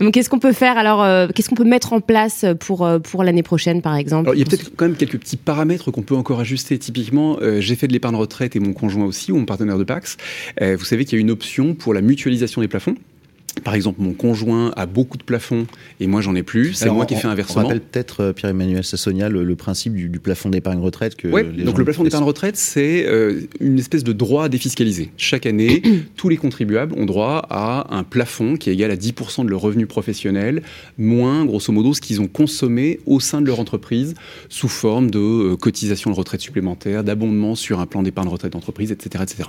Donc, qu'est-ce qu'on peut faire alors Qu'est-ce qu'on peut mettre en place pour pour l'année prochaine, par exemple? Il y a peut-être quand même quelques petits paramètres qu'on peut encore ajuster. Typiquement, j'ai fait de l'épargne retraite et mon conjoint aussi, ou mon partenaire de Pax. vous savez qu'il y a une option pour la mutualisation des plafonds par exemple, mon conjoint a beaucoup de plafonds et moi j'en ai plus, c'est moi qui fais un versement. On rappelle peut-être, euh, Pierre-Emmanuel Sassonia, le, principe du, plafond d'épargne retraite. Que oui, donc le plafond d'épargne retraite, c'est euh, une espèce de droit à défiscaliser. Chaque année, tous les contribuables ont droit à un plafond qui est égal à 10% de leur revenu professionnel, moins, grosso modo, ce qu'ils ont consommé au sein de leur entreprise sous forme de euh, cotisation de retraite supplémentaire, d'abondement sur un plan d'épargne retraite d'entreprise, etc., etc.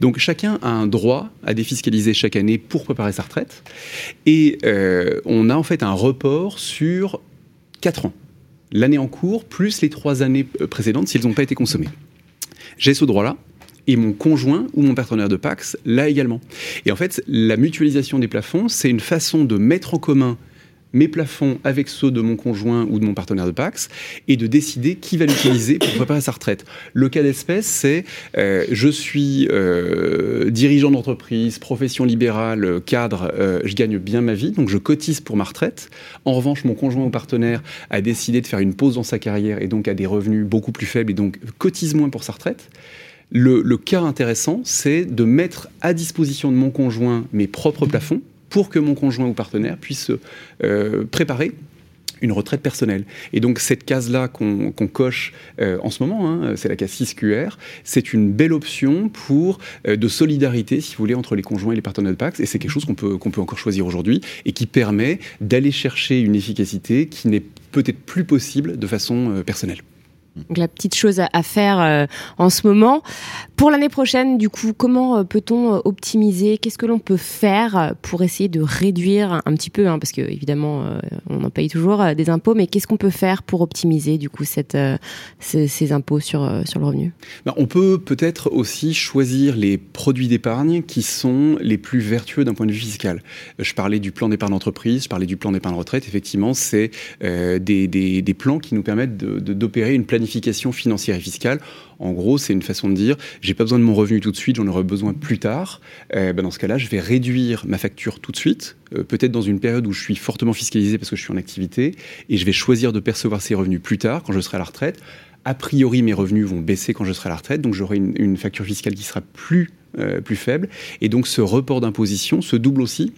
Donc chacun a un droit à défiscaliser chaque année pour préparer sa retraite et euh, on a en fait un report sur 4 ans. L'année en cours, plus les 3 années euh, précédentes s'ils n'ont pas été consommés. J'ai ce droit-là. Et mon conjoint ou mon partenaire de Pax l'a également. Et en fait, la mutualisation des plafonds, c'est une façon de mettre en commun mes plafonds avec ceux de mon conjoint ou de mon partenaire de Pax et de décider qui va l'utiliser pour préparer sa retraite. Le cas d'espèce, c'est euh, je suis euh, dirigeant d'entreprise, profession libérale, cadre, euh, je gagne bien ma vie, donc je cotise pour ma retraite. En revanche, mon conjoint ou partenaire a décidé de faire une pause dans sa carrière et donc a des revenus beaucoup plus faibles et donc cotise moins pour sa retraite. Le, le cas intéressant, c'est de mettre à disposition de mon conjoint mes propres plafonds pour que mon conjoint ou partenaire puisse euh, préparer une retraite personnelle. Et donc cette case-là qu'on coche euh, en ce moment, hein, c'est la case 6QR, c'est une belle option pour euh, de solidarité, si vous voulez, entre les conjoints et les partenaires de Pax. Et c'est quelque chose qu'on peut, qu'on peut encore choisir aujourd'hui et qui permet d'aller chercher une efficacité qui n'est peut-être plus possible de façon personnelle. Donc la petite chose à, faire euh, en ce moment. Pour l'année prochaine, du coup, comment euh, peut-on euh, optimiser? Qu'est-ce que l'on peut faire pour essayer de réduire un petit peu, hein, parce que évidemment, on en paye toujours des impôts, mais qu'est-ce qu'on peut faire pour optimiser du coup ces, impôts sur, sur le revenu? Ben, On peut peut-être aussi choisir les produits d'épargne qui sont les plus vertueux d'un point de vue fiscal. Je parlais du plan d'épargne d'entreprise, je parlais du plan d'épargne retraite. Effectivement, c'est des, des, des, plans qui nous permettent d'opérer une planification planification financière et fiscale. En gros, c'est une façon de dire j'ai pas besoin de mon revenu tout de suite, j'en aurai besoin plus tard. Euh, ben dans ce cas-là, je vais réduire ma facture tout de suite, euh, peut-être dans une période où je suis fortement fiscalisé parce que je suis en activité, et je vais choisir de percevoir ces revenus plus tard, quand je serai à la retraite. A priori, mes revenus vont baisser quand je serai à la retraite, donc j'aurai une, facture fiscale qui sera plus, euh, plus faible. Et donc ce report d'imposition se double aussi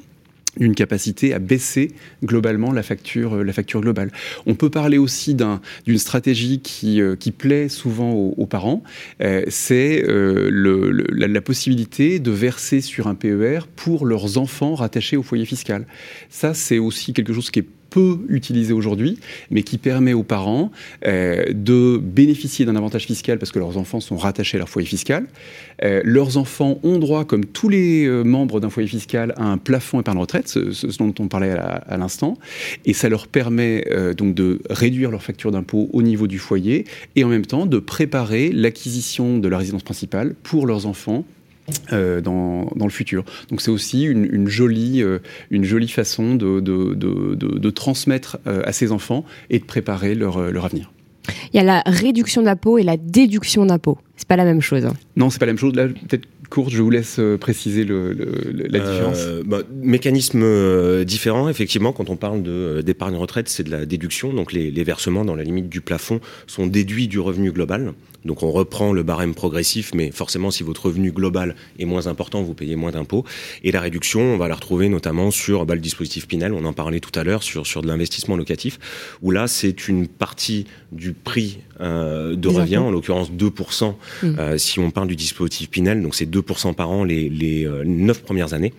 d'une capacité à baisser globalement la facture, euh, la facture globale. On peut parler aussi d'une stratégie qui, euh, qui, plaît souvent aux, parents, euh, c'est le, la, la, possibilité de verser sur un PER pour leurs enfants rattachés au foyer fiscal. Ça, c'est aussi quelque chose qui est peu utilisé aujourd'hui, mais qui permet aux parents euh, de bénéficier d'un avantage fiscal parce que leurs enfants sont rattachés à leur foyer fiscal. Euh, leurs enfants ont droit, comme tous les euh, membres d'un foyer fiscal, à un plafond épargne retraite, ce, dont on parlait à, l'instant, et ça leur permet donc de réduire leur facture d'impôt au niveau du foyer et en même temps de préparer l'acquisition de la résidence principale pour leurs enfants euh, dans, dans, le futur. Donc c'est aussi une, une, jolie, euh, une jolie façon de, de, de, de transmettre euh, à ses enfants et de préparer leur, leur avenir. Il y a la réduction d'impôt et la déduction d'impôt. C'est pas la même chose. Hein. Non, c'est pas la même chose. Là, peut-être courte, je vous laisse préciser le, la différence. Bah, mécanisme différent, effectivement, quand on parle d'épargne retraite, c'est de la déduction. Donc les, les, versements dans la limite du plafond sont déduits du revenu global. Donc on reprend le barème progressif, mais forcément si votre revenu global est moins important, vous payez moins d'impôts. Et la réduction, on va la retrouver notamment sur bah, le dispositif Pinel, on en parlait tout à l'heure, sur, sur de l'investissement locatif, où là c'est une partie du prix euh, de revient, en l'occurrence 2%, mmh. euh, si on parle du dispositif Pinel, donc c'est 2% par an les, les euh, 9 premières années.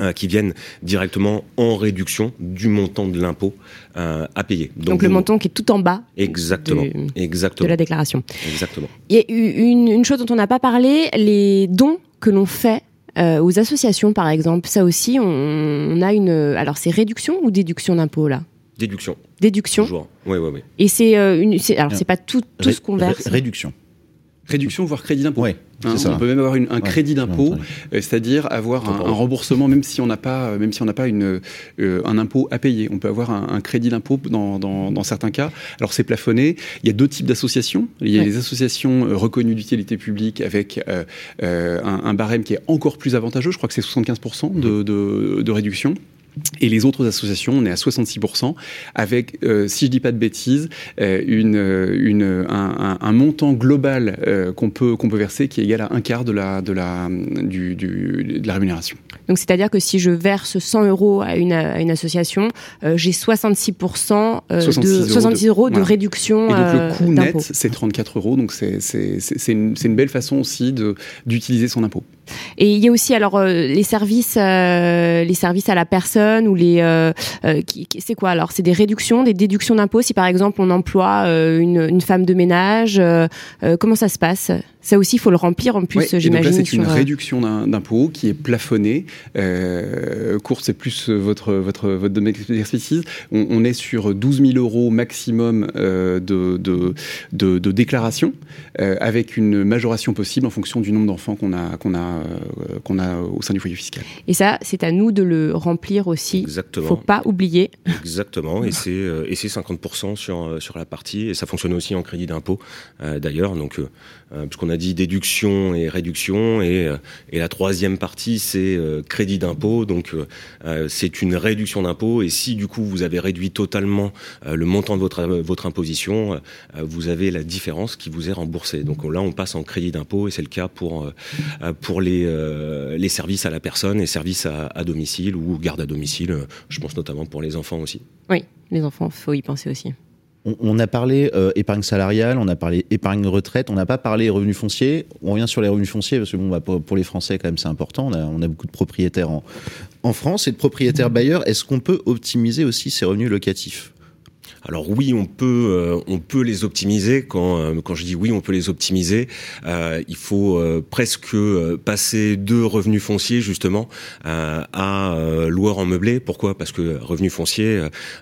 Euh, qui viennent directement en réduction du montant de l'impôt euh, à payer. Donc, le montant qui est tout en bas exactement, de, exactement. de la déclaration. Exactement. Il y a une, une chose dont on n'a pas parlé, les dons que l'on fait euh, aux associations, par exemple. Ça aussi, on, a une... Alors, c'est réduction ou déduction d'impôt, là? Déduction. Déduction Toujours. Oui, oui, oui. Et c'est... une... alors, c'est pas tout, tout ce qu'on verse Réduction. Réduction, voire crédit d'impôt. Ouais. Hein, on peut même avoir une- un Ouais. crédit d'impôt, Ouais, euh, c'est-à-dire avoir un, remboursement même si on n'a pas, même si on n'a pas une, euh, un impôt à payer. On peut avoir un, un crédit d'impôt dans, dans, dans certains cas. Alors c'est plafonné. Il y a deux types d'associations. Il y a Ouais. les associations euh, reconnues d'utilité publique avec euh, euh, un, un barème qui est encore plus avantageux. Je crois que c'est 75% de, de, de réduction. Et les autres associations, on est à 66%, avec, euh, si je dis pas de bêtises, euh, une, euh, une, un, un- un montant global euh, qu'on peut, qu'on peut verser qui est égal à un quart de la, de la, du, du- de la rémunération. Donc c'est-à-dire que si je verse 100 euros à une, à une association, j'ai 66%, euh, 66 de, euros de- 66 euros de voilà. réduction Et donc le coût net, c'est 34 euros, donc c'est une, une belle façon aussi de- d'utiliser son impôt. Et il y a aussi alors euh, les services, euh, les services à la personne ou les, euh, qui, c'est quoi alors C'est des réductions, des déductions d'impôts si par exemple on emploie une, une femme de ménage. comment ça se passe? Ça aussi, il faut le remplir en plus, Ouais, j'imagine. là, c'est une sur, euh, réduction d'un- d'impôt qui est plafonnée. Euh, courte, c'est plus votre, votre, votre domaine d'expertise. On, on est sur 12 000 euros maximum euh, de, de, de, de déclaration, euh, avec une majoration possible en fonction du nombre d'enfants qu'on a, qu'on a, euh, qu'on a au sein du foyer fiscal. Et ça, c'est à nous de le remplir aussi. Exactement. Faut pas oublier. Exactement, et c'est euh, et c'est 50% sur euh, sur la partie et ça fonctionne aussi en crédit d'impôt euh, d'ailleurs donc euh, euh, puisqu'on a dit déduction et réduction et euh, la troisième partie c'est euh, crédit d'impôt. Donc euh, euh, c'est une réduction d'impôt. Et si du coup vous avez réduit totalement euh, le montant de votre votre imposition euh, vous avez la différence qui vous est remboursée. Donc là on passe en crédit d'impôt et c'est le cas pour euh, euh, pour les euh, les services à la personne et services à, à domicile ou garde à domicile. Euh, je pense notamment pour les enfants aussi. Oui, les enfants, faut y penser aussi. On, a parlé euh, épargne salariale, on a parlé épargne retraite, on n'a pas parlé revenus fonciers. On revient sur les revenus fonciers parce que bon, bah, pour, les Français quand même c'est important. On a, beaucoup de propriétaires en, en France et de propriétaires bailleurs. Est-ce qu'on peut optimiser aussi ces revenus locatifs? Alors oui, on peut, euh, on peut les optimiser. Quand, euh, quand je dis oui, on peut les optimiser, euh, il faut presque passer de revenus fonciers justement à loueur en meublé. Pourquoi? Parce que revenus fonciers,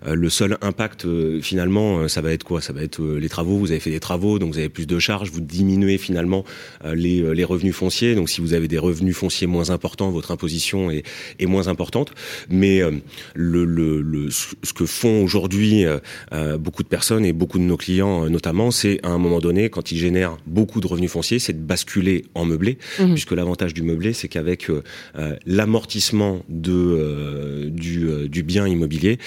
euh, le seul impact finalement, ça va être quoi? Ça va être les travaux. Vous avez fait des travaux, donc vous avez plus de charges. Vous diminuez finalement les, les revenus fonciers. Donc si vous avez des revenus fonciers moins importants, votre imposition est, est moins importante. Mais le, le, le, ce que font aujourd'hui euh, beaucoup de personnes et beaucoup de nos clients euh, notamment, c'est à un moment donné, quand ils génèrent beaucoup de revenus fonciers, c'est de basculer en meublé, Mhm. puisque l'avantage du meublé, c'est qu'avec euh, l'amortissement de du, du bien immobilier,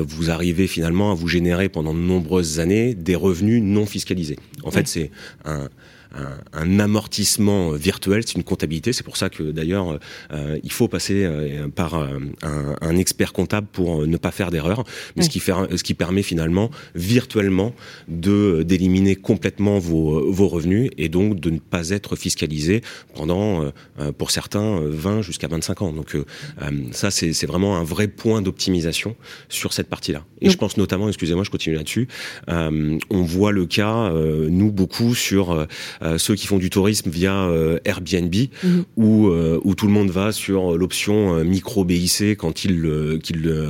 vous arrivez finalement à vous générer pendant de nombreuses années des revenus non fiscalisés. En fait, c'est un un, un amortissement virtuel, c'est une comptabilité. C'est pour ça que d'ailleurs, euh, il faut passer euh, par euh, un, un expert comptable pour euh, ne pas faire d'erreur, mais Oui. ce, qui fait, ce qui permet finalement virtuellement de d'éliminer complètement vos, vos revenus et donc de ne pas être fiscalisé pendant, euh, euh, pour certains, euh, 20 jusqu'à 25 ans. Donc euh, euh, ça, c'est c'est vraiment un vrai point d'optimisation sur cette partie-là. Et je pense notamment, excusez-moi, je continue là-dessus, euh, on voit le cas, euh, nous, beaucoup sur euh, euh, ceux qui font du tourisme via euh, Airbnb, Mhm. où, euh, où tout le monde va sur l'option euh, micro BIC quand il, le-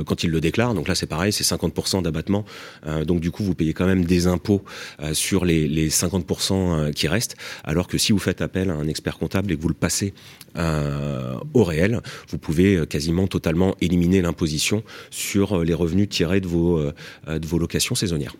quand il le déclare. Donc là, c'est pareil, c'est 50% d'abattement. Euh, donc du coup, vous payez quand même des impôts euh, sur les, les 50% euh, qui restent, alors que si vous faites appel à un expert comptable et que vous le passez euh, au réel, vous pouvez euh, quasiment totalement éliminer l'imposition sur euh, les revenus tirés de vos, euh, de vos locations saisonnières.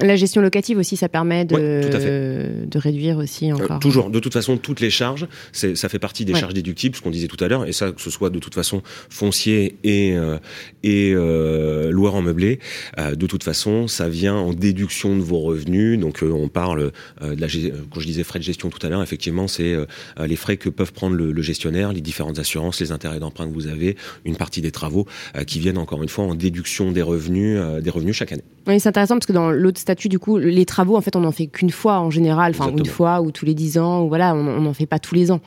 La gestion locative aussi, ça permet de, Ouais, de réduire aussi Euh, encore. toujours, de toute façon, toutes les charges, ça fait partie des Ouais. charges déductibles, ce qu'on disait tout à l'heure, et ça, que ce soit de toute façon foncier et euh, et euh, loueur en meublé, euh, de toute façon, ça vient en déduction de vos revenus. Donc, euh, on parle euh, de la, quand je disais frais de gestion tout à l'heure, effectivement, c'est euh, les frais que peuvent prendre le, le gestionnaire, les différentes assurances, les intérêts d'emprunt que vous avez, une partie des travaux euh, qui viennent encore une fois en déduction des revenus, euh, des revenus chaque année. Oui, c'est intéressant parce que dans l'autre statut, du coup, les travaux, en fait, on n'en fait qu'une fois en général, enfin, une fois ou tous les dix ans, ou voilà, on n'en fait pas tous les ans.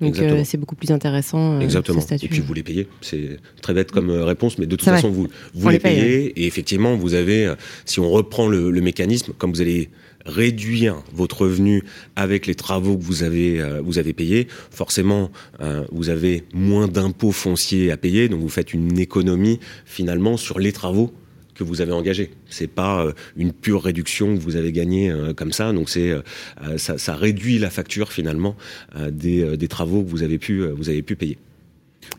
Donc, euh, c'est beaucoup plus intéressant. euh, Exactement. ce statut. Et puis vous les payez. C'est très bête comme euh, réponse, mais de toute façon, vous, vous On les les paye, payez. Et effectivement, vous avez, euh, si on reprend le, le mécanisme, comme vous allez réduire votre revenu avec les travaux que vous avez euh, vous avez payés, forcément euh, vous avez moins d'impôts fonciers à payer, donc vous faites une économie finalement sur les travaux vous avez engagé. C'est pas une pure réduction que vous avez gagnée comme ça. Donc c'est ça, ça, réduit la facture finalement des, travaux que vous avez pu vous avez pu payer.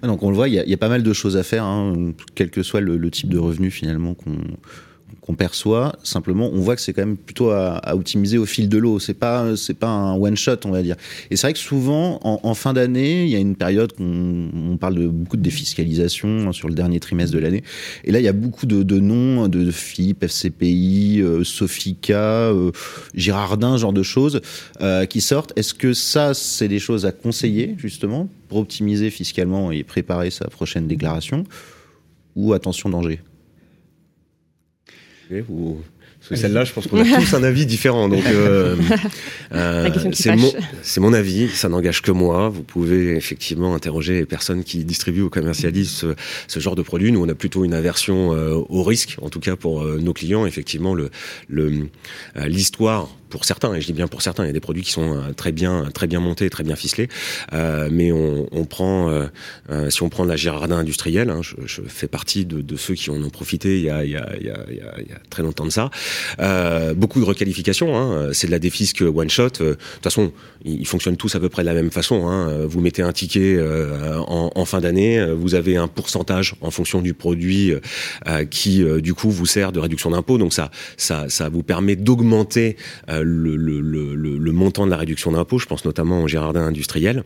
Ah, donc on le voit, il y, y, a pas mal de choses à faire, hein, quel que soit le, le type de revenu finalement qu'on qu'on perçoit. Simplement, on voit que c'est quand même plutôt à, optimiser au fil de l'eau. C'est pas, c'est pas un one shot, on va dire. Et c'est vrai que souvent, en, fin d'année, il y a une période qu'on on parle de beaucoup de défiscalisation hein, sur le dernier trimestre de l'année. Et là, il y a beaucoup de, noms de FIP, FCPI, euh, Sofica, euh, Girardin, genre de choses euh, qui sortent. Est-ce que ça, c'est des choses à conseiller justement pour optimiser fiscalement et préparer sa prochaine déclaration? Ou attention danger? Ou celle-là, je pense qu'on a tous un avis différent. Donc, euh, euh, c'est mon, mon, avis. Ça n'engage que moi. Vous pouvez effectivement interroger les personnes qui distribuent ou commercialisent ce, ce genre de produits. Nous, on a plutôt une aversion euh, au risque, en tout cas pour nos clients. Effectivement, le l'histoire pour certains, et je dis bien pour certains, il y a des produits qui sont euh, très bien, très bien montés, très bien ficelés, euh, mais on, on prend, euh, euh si on prend la Girardin industrielle, hein, je, je, fais partie de, de, ceux qui en ont profité il y a, il y a, il y a, il y a très longtemps de ça. Euh, beaucoup de requalifications, hein, c'est de la défisque one shot. De toute façon, ils fonctionnent tous à peu près de la même façon. Hein. Vous mettez un ticket en, en, fin d'année, vous avez un pourcentage en fonction du produit qui, du coup, vous sert de réduction d'impôt. Donc ça, ça, ça vous permet d'augmenter le, le, le, le, montant de la réduction d'impôt, je pense notamment au Girardin industriel,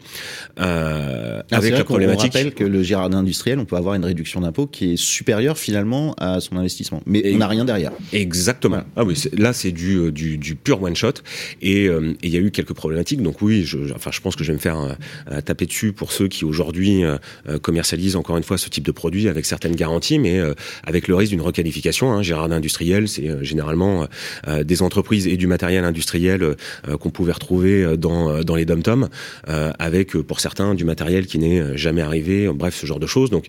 euh, ah, avec la problématique. On rappelle que le Girardin industriel, on peut avoir une réduction d'impôt qui est supérieure finalement à son investissement, mais on n'a rien derrière. Exactement. Ah oui, là c'est du, euh, du, du, pur one shot et euh, il y a eu quelques problématiques. Donc oui, je, enfin je pense que je vais me faire euh, taper dessus pour ceux qui aujourd'hui commercialisent encore une fois ce type de produit avec certaines garanties, mais avec le risque d'une requalification. Hein. Girardin industriel, c'est généralement des entreprises et du matériel industriel euh, qu'on pouvait retrouver euh, dans, euh, dans les dom-toms, avec pour certains du matériel qui n'est jamais arrivé, bref, ce genre de choses. Donc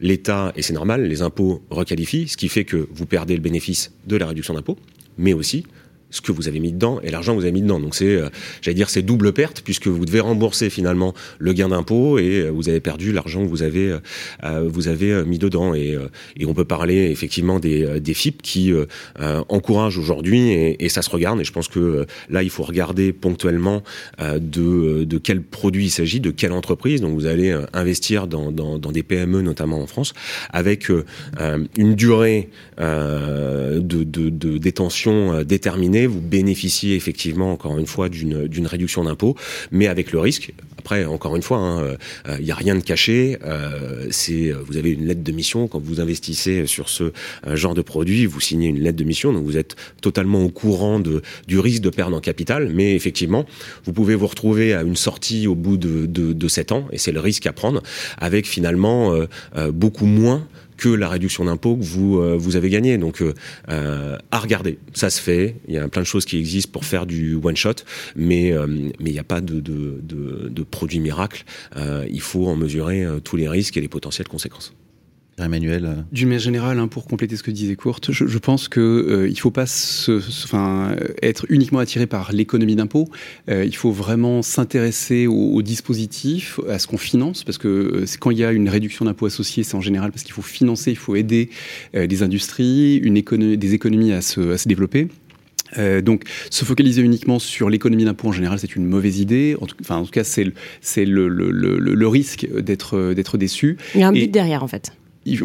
l'État, et c'est normal, les impôts requalifient, ce qui fait que vous perdez le bénéfice de la réduction d'impôts, mais aussi ce que vous avez mis dedans et l'argent que vous avez mis dedans. Donc c'est, euh, j'allais dire, c'est double perte puisque vous devez rembourser finalement le gain d'impôt et euh, vous avez perdu l'argent que vous avez euh, vous avez mis dedans. Et, et on peut parler effectivement des, des FIP qui encouragent aujourd'hui et, et, ça se regarde. Et je pense que là, il faut regarder ponctuellement de, de quel produit il s'agit, de quelle entreprise. Donc vous allez investir dans, dans, dans des PME notamment en France avec une durée de, de, de détention déterminée vous bénéficiez effectivement, encore une fois, d'une réduction d'impôt, mais avec le risque, après, encore une fois, il hein, n'y euh, a rien de caché, euh, c'est vous avez une lettre de mission, quand vous investissez sur ce euh, genre de produit, vous signez une lettre de mission, donc vous êtes totalement au courant du risque de perdre en capital, mais effectivement, vous pouvez vous retrouver à une sortie au bout de, de, de 7 ans, et c'est le risque à prendre, avec finalement beaucoup moins que la réduction d'impôt que vous, euh, vous avez gagné. Donc, euh, euh, à regarder. Ça se fait. Il y a plein de choses qui existent pour faire du one-shot, mais mais il n'y a pas de, de, de, de produit miracle. il faut en mesurer tous les risques et les potentielles conséquences. Emmanuel euh. D'une manière générale, hein, pour compléter ce que disait Courte, je, je pense que euh, il faut pas se, enfin, être uniquement attiré par l'économie d'impôt. Euh, il faut vraiment s'intéresser au, au, dispositif, à ce qu'on finance, parce que euh, quand il y a une réduction d'impôt associée, c'est en général parce qu'il faut financer, il faut aider des industries, une économie, des économies à se, à se développer. Euh, donc, se focaliser uniquement sur l'économie d'impôt en général, c'est une mauvaise idée. En tout, enfin, en tout cas, c'est le, le, le, le, risque d'être d'être déçu. Il y a un but derrière, en fait il,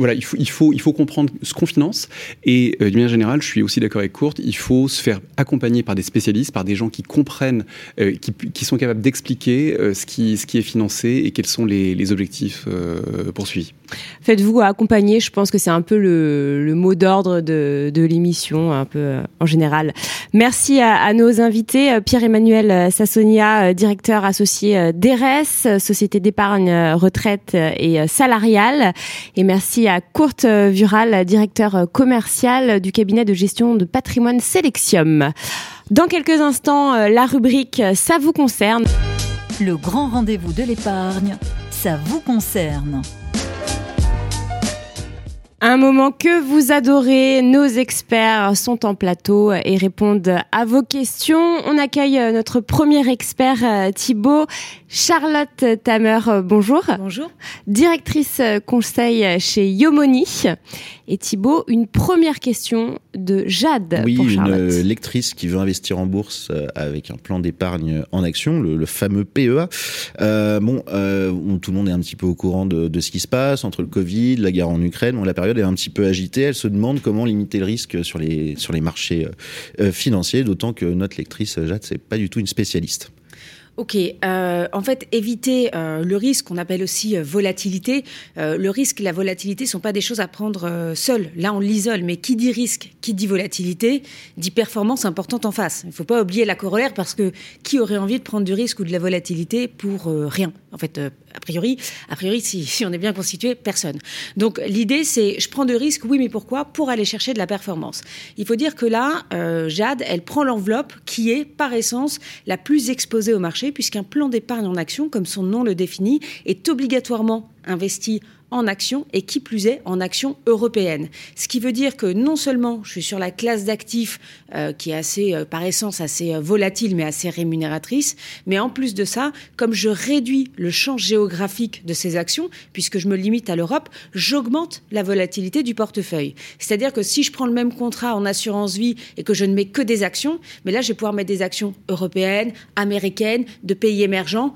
faut, comprendre ce qu'on finance. Et euh, d'une manière générale, je suis aussi d'accord avec Courte, il faut se faire accompagner par des spécialistes, par des gens qui comprennent, euh, qui, sont capables d'expliquer euh, ce, qui, est financé et quels sont les, objectifs euh, poursuivis. Faites-vous accompagner, je pense que c'est un peu le, mot d'ordre de, l'émission, un peu en général. Merci à, à nos invités, Pierre-Emmanuel Sassonia, directeur associé d'ERES, Société d'épargne retraite et salariale. Et merci Merci à Courte Vural, directeur commercial du cabinet de gestion de patrimoine Selectium. Dans quelques instants, euh, la rubrique Ça vous concerne. Le grand rendez-vous de l'épargne, ça vous concerne. Un moment que vous adorez, nos experts sont en plateau et répondent à vos questions. On accueille notre premier expert Thibaut, Charlotte Tamer, bonjour. Bonjour. Directrice conseil chez Yomoni. Et Thibaut, une première question de Jade oui, pour une lectrice qui veut investir en bourse avec un plan d'épargne en action, le, fameux PEA. Euh, bon, euh, tout le monde est un petit peu au courant de, de, ce qui se passe entre le Covid, la guerre en Ukraine. Bon, la période est un petit peu agitée. Elle se demande comment limiter le risque sur les sur les marchés euh, financiers, d'autant que notre lectrice Jade, c'est pas du tout une spécialiste. Ok, euh, en fait, éviter euh, le risque qu'on appelle aussi euh, volatilité. Euh, le risque et la volatilité sont pas des choses à prendre euh, seules. Là, on l'isole. Mais qui dit risque, qui dit volatilité, dit performance importante en face. Il ne faut pas oublier la corollaire parce que qui aurait envie de prendre du risque ou de la volatilité pour rien En fait, a priori, a priori, si, si, on est bien constitué, personne. Donc l'idée, c'est je prends de risques, oui, mais pourquoi? Pour aller chercher de la performance. Il faut dire que là, Jade, elle prend l'enveloppe qui est par essence la plus exposée au marché puisqu'un plan d'épargne en action, comme son nom le définit, est obligatoirement investi en action et qui plus est en action européenne. Ce qui veut dire que non seulement je suis sur la classe d'actifs euh, qui est assez, euh, par essence, assez euh, volatile mais assez rémunératrice, mais en plus de ça, comme je réduis le champ géographique de ces actions, puisque je me limite à l'Europe, j'augmente la volatilité du portefeuille. C'est-à-dire que si je prends le même contrat en assurance vie et que je ne mets que des actions, mais là je vais pouvoir mettre des actions européennes, américaines, de pays émergents.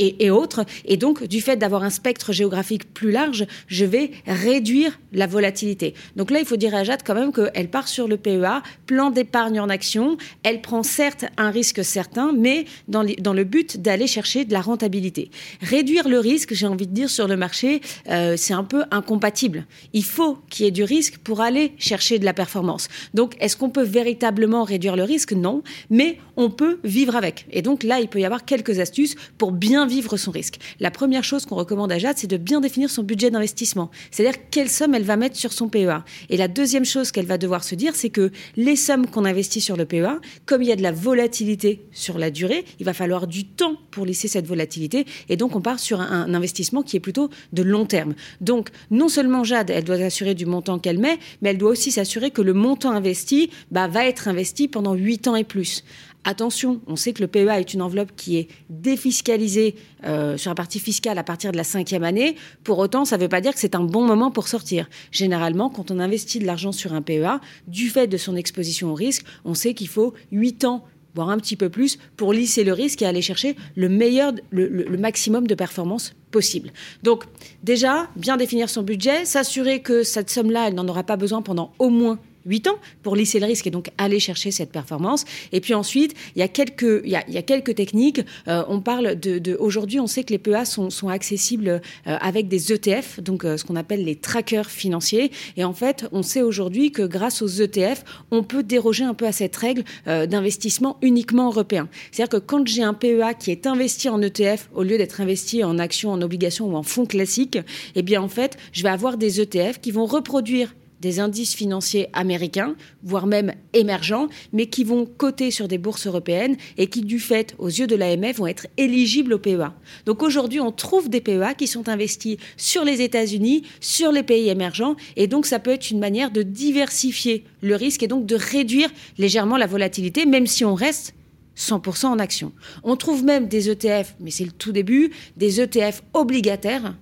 Et, autres. Et donc, du fait d'avoir un spectre géographique plus large, je vais réduire la volatilité. Donc là, il faut dire à Jade quand même qu'elle part sur le PEA, plan d'épargne en action. Elle prend certes un risque certain, mais dans le but d'aller chercher de la rentabilité. Réduire le risque, j'ai envie de dire, sur le marché, euh, c'est un peu incompatible. Il faut qu'il y ait du risque pour aller chercher de la performance. Donc, est-ce qu'on peut véritablement réduire le risque? Non, mais on peut vivre avec. Et donc là, il peut y avoir quelques astuces pour bien vivre son risque. La première chose qu'on recommande à Jade, c'est de bien définir son budget d'investissement. C'est-à-dire quelle somme elle va mettre sur son PEA. Et la deuxième chose qu'elle va devoir se dire, c'est que les sommes qu'on investit sur le PEA, comme il y a de la volatilité sur la durée, il va falloir du temps pour lisser cette volatilité. Et donc, on part sur un, investissement qui est plutôt de long terme. Donc, non seulement Jade, elle doit s'assurer du montant qu'elle met, mais elle doit aussi s'assurer que le montant investi bah, va être investi pendant 8 ans et plus. Attention, on sait que le PEA est une enveloppe qui est défiscalisée euh, sur la partie fiscale à partir de la cinquième année. Pour autant, ça ne veut pas dire que c'est un bon moment pour sortir. Généralement, quand on investit de l'argent sur un PEA, du fait de son exposition au risque, on sait qu'il faut 8 ans voire un petit peu plus, pour lisser le risque et aller chercher le meilleur, le, maximum de performance possible. Donc, déjà, bien définir son budget, s'assurer que cette somme-là, elle n'en aura pas besoin pendant au moins 8 ans pour lisser le risque et donc aller chercher cette performance. Et puis ensuite, il y a quelques, techniques. Euh, on parle de, de aujourd'hui, on sait que les PEA sont, sont accessibles euh, avec des ETF, donc euh, ce qu'on appelle les trackers financiers. Et en fait, on sait aujourd'hui que grâce aux ETF, on peut déroger un peu à cette règle d'investissement uniquement européen. C'est-à-dire que quand j'ai un PEA qui est investi en ETF au lieu d'être investi en actions, en obligations ou en fonds classiques, eh bien en fait, je vais avoir des ETF qui vont reproduire des indices financiers américains, voire même émergents, mais qui vont coter sur des bourses européennes et qui, du fait, aux yeux de l'AMF, vont être éligibles au PEA. Donc aujourd'hui, on trouve des PEA qui sont investis sur les États-Unis, sur les pays émergents, et donc ça peut être une manière de diversifier le risque et donc de réduire légèrement la volatilité, même si on reste 100% en action. On trouve même des ETF, mais c'est le tout début, des ETF obligataires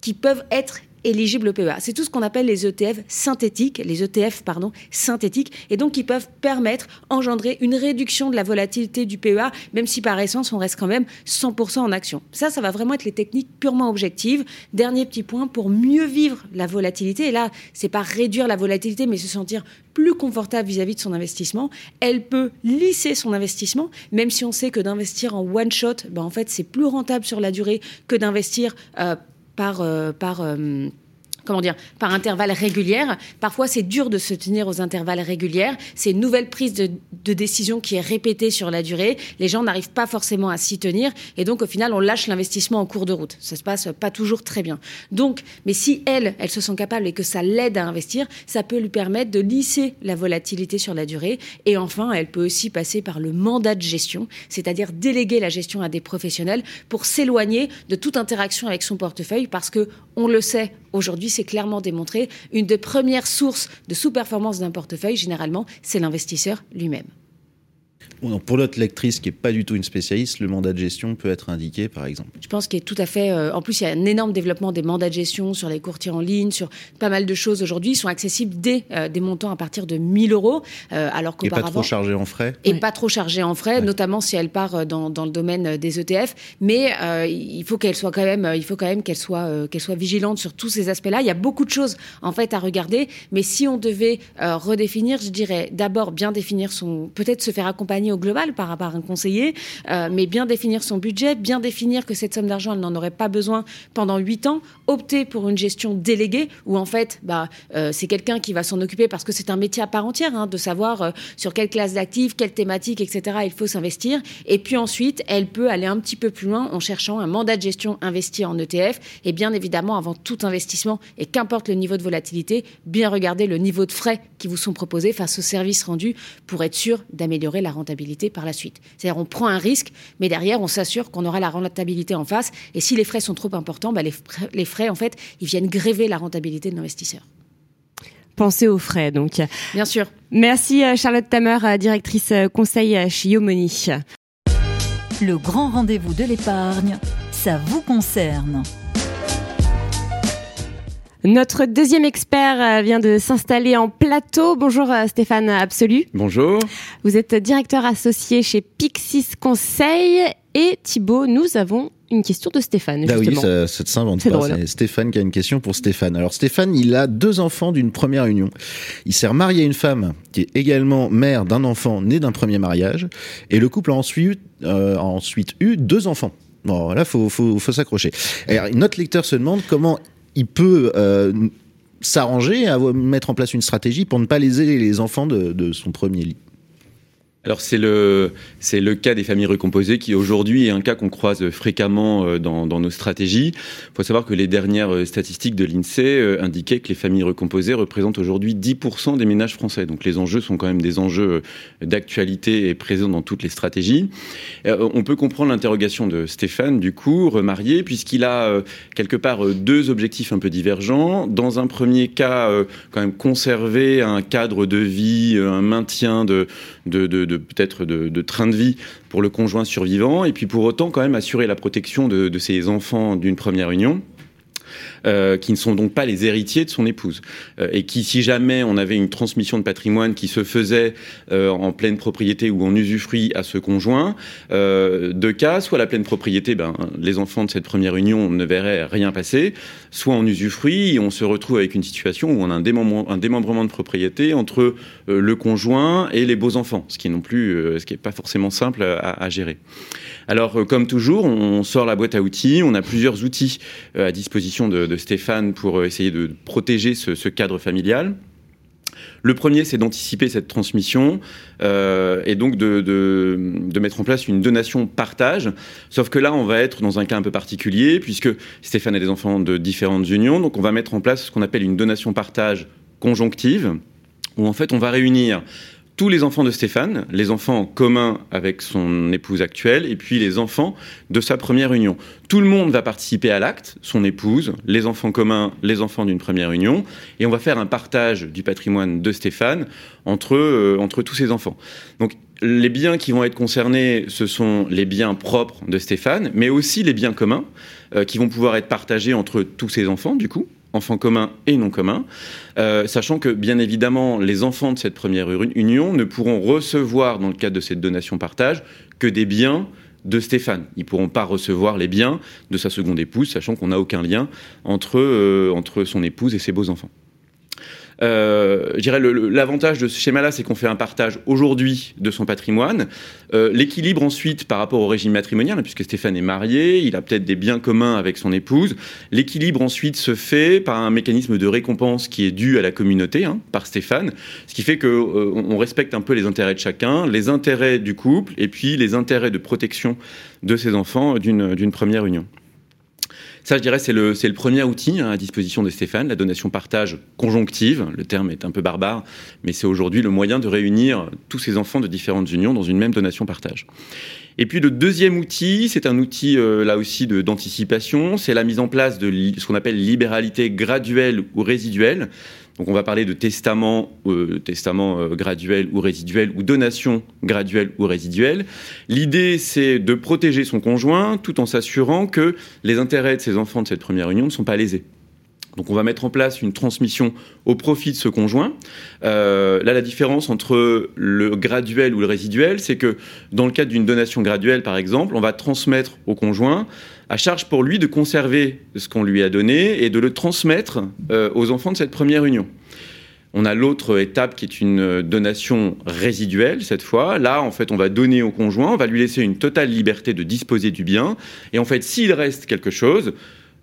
qui peuvent être éligibles au PEA. C'est tout ce qu'on appelle les ETF synthétiques, les ETF pardon, synthétiques, et donc qui peuvent permettre, engendrer une réduction de la volatilité du PEA, même si par essence on reste quand même 100% en action. Ça, ça va vraiment être les techniques purement objectives. Dernier petit point pour mieux vivre la volatilité. Et là, c'est pas réduire la volatilité, mais se sentir plus confortable vis-à-vis -vis de son investissement. Elle peut lisser son investissement, même si on sait que d'investir en one shot, ben en fait, c'est plus rentable sur la durée que d'investir euh, par, euh, par euh, comment dire, par intervalles régulières. Parfois, c'est dur de se tenir aux intervalles régulières. C'est une nouvelle prise de, de, décision qui est répétée sur la durée. Les gens n'arrivent pas forcément à s'y tenir. Et donc, au final, on lâche l'investissement en cours de route. Ça se passe pas toujours très bien. Donc, mais si elle, elle se sent capable et que ça l'aide à investir, ça peut lui permettre de lisser la volatilité sur la durée. Et enfin, elle peut aussi passer par le mandat de gestion, c'est-à-dire déléguer la gestion à des professionnels pour s'éloigner de toute interaction avec son portefeuille parce que, on le sait, aujourd'hui, c'est clairement démontré, une des premières sources de sous-performance d'un portefeuille, généralement, c'est l'investisseur lui-même. Pour notre lectrice qui n'est pas du tout une spécialiste, le mandat de gestion peut être indiqué, par exemple. Je pense qu'il est tout à fait. Euh, en plus, il y a un énorme développement des mandats de gestion sur les courtiers en ligne, sur pas mal de choses aujourd'hui. Ils sont accessibles dès euh, des montants à partir de 1000 euros, euh, alors qu'auparavant. Et pas trop chargés en frais. Et pas trop chargés en frais, notamment si elle part dans, dans, le domaine des ETF. Mais il faut qu'elle soit quand même, il faut quand même qu'elle soit, qu'elle soit vigilante sur tous ces aspects-là. Il y a beaucoup de choses en fait à regarder. Mais si on devait redéfinir, je dirais d'abord bien définir son, peut-être se faire accompagner global par rapport à un conseiller, euh, mais bien définir son budget, bien définir que cette somme d'argent, elle n'en aurait pas besoin pendant 8 ans, opter pour une gestion déléguée, où en fait, bah, euh, c'est quelqu'un qui va s'en occuper parce que c'est un métier à part entière, hein, de savoir euh, sur quelle classe d'actifs, quelle thématique, etc., il faut s'investir. Et puis ensuite, elle peut aller un petit peu plus loin en cherchant un mandat de gestion investi en ETF. Et bien évidemment, avant tout investissement, et qu'importe le niveau de volatilité, bien regarder le niveau de frais qui vous sont proposés face aux services rendus pour être sûr d'améliorer la rentabilité par la suite. C'est-à-dire on prend un risque, mais derrière on s'assure qu'on aura la rentabilité en face. Et si les frais sont trop importants, bah, les, frais, en fait, ils viennent gréver la rentabilité de l'investisseur. Pensez aux frais, donc. Bien sûr. Merci euh, Charlotte Tamer, euh, directrice euh, conseil chez Yomoni. Le grand rendez-vous de l'épargne, ça vous concerne. Notre deuxième expert euh, vient de s'installer en plateau. Bonjour euh, Stéphane Absolu. Bonjour. Vous êtes directeur associé chez Pixis Conseil. Et Thibaut, nous avons une question de Stéphane. Bah oui, ça, ça s'invente pas. C'est Stéphane qui a une question pour Stéphane. Alors Stéphane, il a deux enfants d'une première union. Il s'est marié à une femme qui est également mère d'un enfant né d'un premier mariage. Et le couple a ensuite, euh, a ensuite eu deux enfants. Bon, là, faut, faut, faut s'accrocher. Notre lecteur se demande comment il peut euh, s'arranger à mettre en place une stratégie pour ne pas léser les enfants de, de son premier lit. Alors c'est le c'est le cas des familles recomposées qui aujourd'hui est un cas qu'on croise fréquemment euh, dans, nos stratégies. Il faut savoir que les dernières euh, statistiques de l'Insee euh, indiquaient que les familles recomposées représentent aujourd'hui 10% des ménages français. Donc les enjeux sont quand même des enjeux d'actualité et présents dans toutes les stratégies. On peut comprendre l'interrogation de Stéphane du coup remarié puisqu'il a quelque part deux objectifs un peu divergents. Dans un premier cas, quand même conserver un cadre de vie, un maintien de, de, de peut-être de, train de vie pour le conjoint survivant, et puis pour autant quand même assurer la protection de, ses enfants d'une première union. Euh, qui ne sont donc pas les héritiers de son épouse, euh, et qui, si jamais on avait une transmission de patrimoine qui se faisait euh, en pleine propriété ou en usufruit à ce conjoint, deux cas, soit la pleine propriété, ben, les enfants de cette première union ne verraient rien passer, soit en usufruit, on se retrouve avec une situation où on a un démembrement, de propriété entre le conjoint et les beaux enfants, ce qui non ce qui n'est pas forcément simple à, gérer. Alors, comme toujours, on sort la boîte à outils. On a plusieurs outils à disposition de, Stéphane pour euh, essayer de protéger ce, cadre familial. Le premier, c'est d'anticiper cette transmission et donc de, mettre en place une donation-partage. Sauf que là, on va être dans un cas un peu particulier, puisque Stéphane a des enfants de différentes unions. Donc, on va mettre en place ce qu'on appelle une donation-partage conjonctive, où en fait, on va réunir tous les enfants de Stéphane, les enfants en commun avec son épouse actuelle, et puis les enfants de sa première union. Tout le monde va participer à l'acte, son épouse, les enfants communs, les enfants d'une première union, et on va faire un partage du patrimoine de Stéphane entre, euh, entre tous ses enfants. Donc les biens qui vont être concernés, ce sont les biens propres de Stéphane, mais aussi les biens communs euh, qui vont pouvoir être partagés entre tous ses enfants, du coup enfants communs et non communs, euh, sachant que bien évidemment les enfants de cette première union ne pourront recevoir dans le cadre de cette donation partage que des biens de Stéphane. Ils ne pourront pas recevoir les biens de sa seconde épouse, sachant qu'on n'a aucun lien entre, euh, entre son épouse et ses beaux enfants. Euh, je dirais l'avantage de ce schéma-là, c'est qu'on fait un partage aujourd'hui de son patrimoine. Euh, l'équilibre ensuite par rapport au régime matrimonial, puisque Stéphane est marié, il a peut-être des biens communs avec son épouse. L'équilibre ensuite se fait par un mécanisme de récompense qui est dû à la communauté, hein, par Stéphane, ce qui fait qu'on euh, on respecte un peu les intérêts de chacun, les intérêts du couple et puis les intérêts de protection de ses enfants d'une première union. Ça, je dirais, c'est le, le premier outil hein, à disposition de Stéphane, la donation partage conjonctive. Le terme est un peu barbare, mais c'est aujourd'hui le moyen de réunir tous ces enfants de différentes unions dans une même donation partage. Et puis le deuxième outil, c'est un outil euh, là aussi d'anticipation, c'est la mise en place de ce qu'on appelle libéralité graduelle ou résiduelle. Donc on va parler de testament, euh, testament euh, graduel ou résiduel ou donation graduelle ou résiduelle. L'idée c'est de protéger son conjoint tout en s'assurant que les intérêts de ses enfants de cette première union ne sont pas lésés. Donc on va mettre en place une transmission au profit de ce conjoint. Euh, là, la différence entre le graduel ou le résiduel, c'est que dans le cadre d'une donation graduelle, par exemple, on va transmettre au conjoint à charge pour lui de conserver ce qu'on lui a donné et de le transmettre euh, aux enfants de cette première union. On a l'autre étape qui est une donation résiduelle cette fois. Là, en fait, on va donner au conjoint, on va lui laisser une totale liberté de disposer du bien. Et en fait, s'il reste quelque chose,